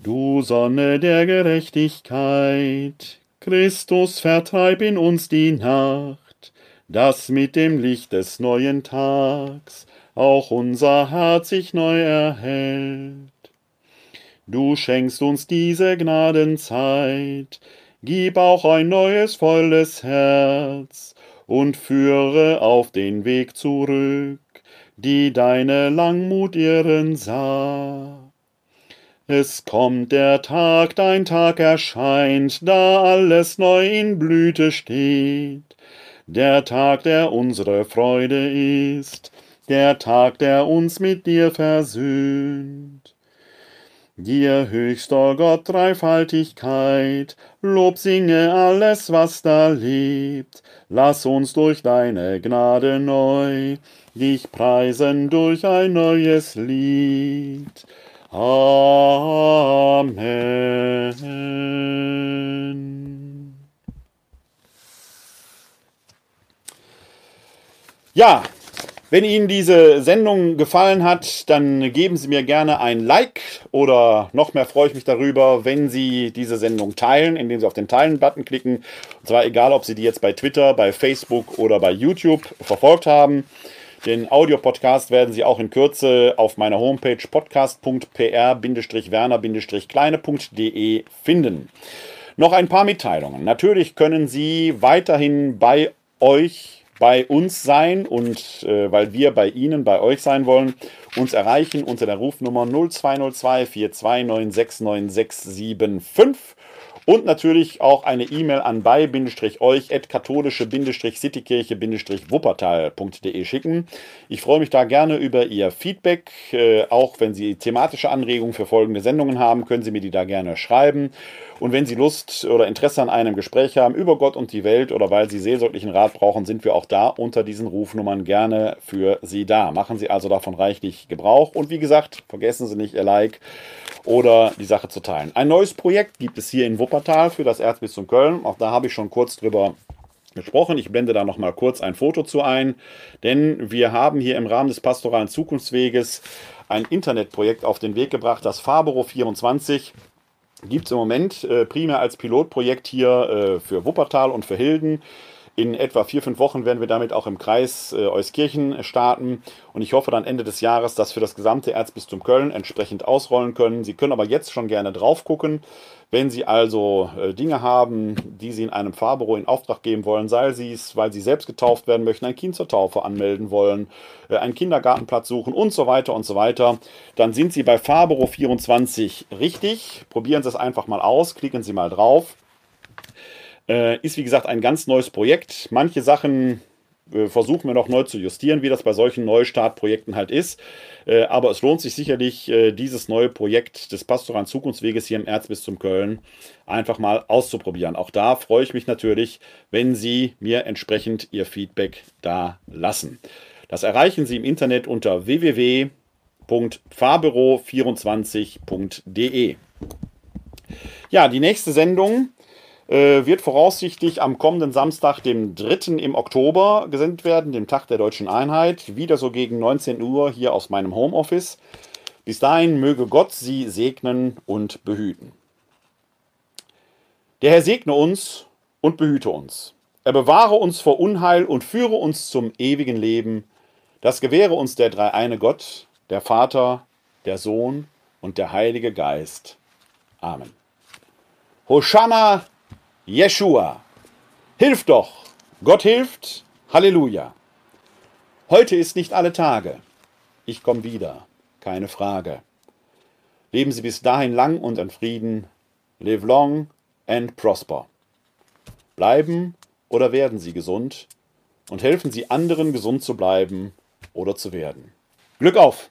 Du Sonne der Gerechtigkeit, Christus vertreib in uns die Nacht. dass mit dem Licht des neuen Tags auch unser Herz sich neu erhält. Du schenkst uns diese Gnadenzeit, gib auch ein neues volles Herz und führe auf den Weg zurück, die deine Langmut ihren sah. Es kommt der Tag, dein Tag erscheint, da alles neu in Blüte steht. Der Tag, der unsere Freude ist, der Tag, der uns mit dir versöhnt. Dir höchster Gott Dreifaltigkeit, Lob singe alles, was da lebt, lass uns durch deine Gnade neu dich preisen durch ein neues Lied. Amen. Ja, wenn Ihnen diese Sendung gefallen hat, dann geben Sie mir gerne ein Like oder noch mehr freue ich mich darüber, wenn Sie diese Sendung teilen, indem Sie auf den Teilen-Button klicken. Und zwar egal, ob Sie die jetzt bei Twitter, bei Facebook oder bei YouTube verfolgt haben. Den Audiopodcast werden Sie auch in Kürze auf meiner Homepage podcast.pr-werner-kleine.de finden. Noch ein paar Mitteilungen. Natürlich können Sie weiterhin bei euch, bei uns sein und äh, weil wir bei Ihnen, bei euch sein wollen, uns erreichen unter der Rufnummer 0202 42969675 und natürlich auch eine E-Mail an bei-euch at katholische-citykirche-wuppertal.de schicken. Ich freue mich da gerne über Ihr Feedback. Äh, auch wenn Sie thematische Anregungen für folgende Sendungen haben, können Sie mir die da gerne schreiben. Und wenn Sie Lust oder Interesse an einem Gespräch haben über Gott und die Welt oder weil Sie seelsorglichen Rat brauchen, sind wir auch da unter diesen Rufnummern gerne für Sie da. Machen Sie also davon reichlich Gebrauch. Und wie gesagt, vergessen Sie nicht Ihr Like oder die Sache zu teilen. Ein neues Projekt gibt es hier in Wuppertal für das Erzbistum Köln. Auch da habe ich schon kurz drüber gesprochen. Ich blende da noch mal kurz ein Foto zu ein, denn wir haben hier im Rahmen des pastoralen Zukunftsweges ein Internetprojekt auf den Weg gebracht, das Fabero 24 gibt es im Moment äh, primär als Pilotprojekt hier äh, für Wuppertal und für Hilden. In etwa vier, fünf Wochen werden wir damit auch im Kreis äh, Euskirchen starten. Und ich hoffe dann Ende des Jahres, dass wir das gesamte Erzbistum Köln entsprechend ausrollen können. Sie können aber jetzt schon gerne drauf gucken. Wenn Sie also äh, Dinge haben, die Sie in einem Fahrbüro in Auftrag geben wollen, sei es, weil Sie selbst getauft werden möchten, ein Kind zur Taufe anmelden wollen, äh, einen Kindergartenplatz suchen und so weiter und so weiter, dann sind Sie bei Fahrbüro 24 richtig. Probieren Sie es einfach mal aus, klicken Sie mal drauf. Äh, ist wie gesagt ein ganz neues Projekt. Manche Sachen versuchen wir noch neu zu justieren, wie das bei solchen Neustartprojekten halt ist. Äh, aber es lohnt sich sicherlich, äh, dieses neue Projekt des Pastoralen Zukunftsweges hier im Erzbistum Köln einfach mal auszuprobieren. Auch da freue ich mich natürlich, wenn Sie mir entsprechend Ihr Feedback da lassen. Das erreichen Sie im Internet unter www.fahrbüro24.de. Ja, die nächste Sendung wird voraussichtlich am kommenden Samstag, dem 3. im Oktober, gesendet werden, dem Tag der deutschen Einheit. Wieder so gegen 19 Uhr hier aus meinem Homeoffice. Bis dahin möge Gott Sie segnen und behüten. Der Herr segne uns und behüte uns. Er bewahre uns vor Unheil und führe uns zum ewigen Leben. Das gewähre uns der dreieine Gott, der Vater, der Sohn und der Heilige Geist. Amen. Hosanna Jeshua. Hilf doch! Gott hilft! Halleluja! Heute ist nicht alle Tage. Ich komme wieder, keine Frage. Leben Sie bis dahin lang und in Frieden. Live long and prosper. Bleiben oder werden Sie gesund und helfen Sie anderen gesund zu bleiben oder zu werden. Glück auf!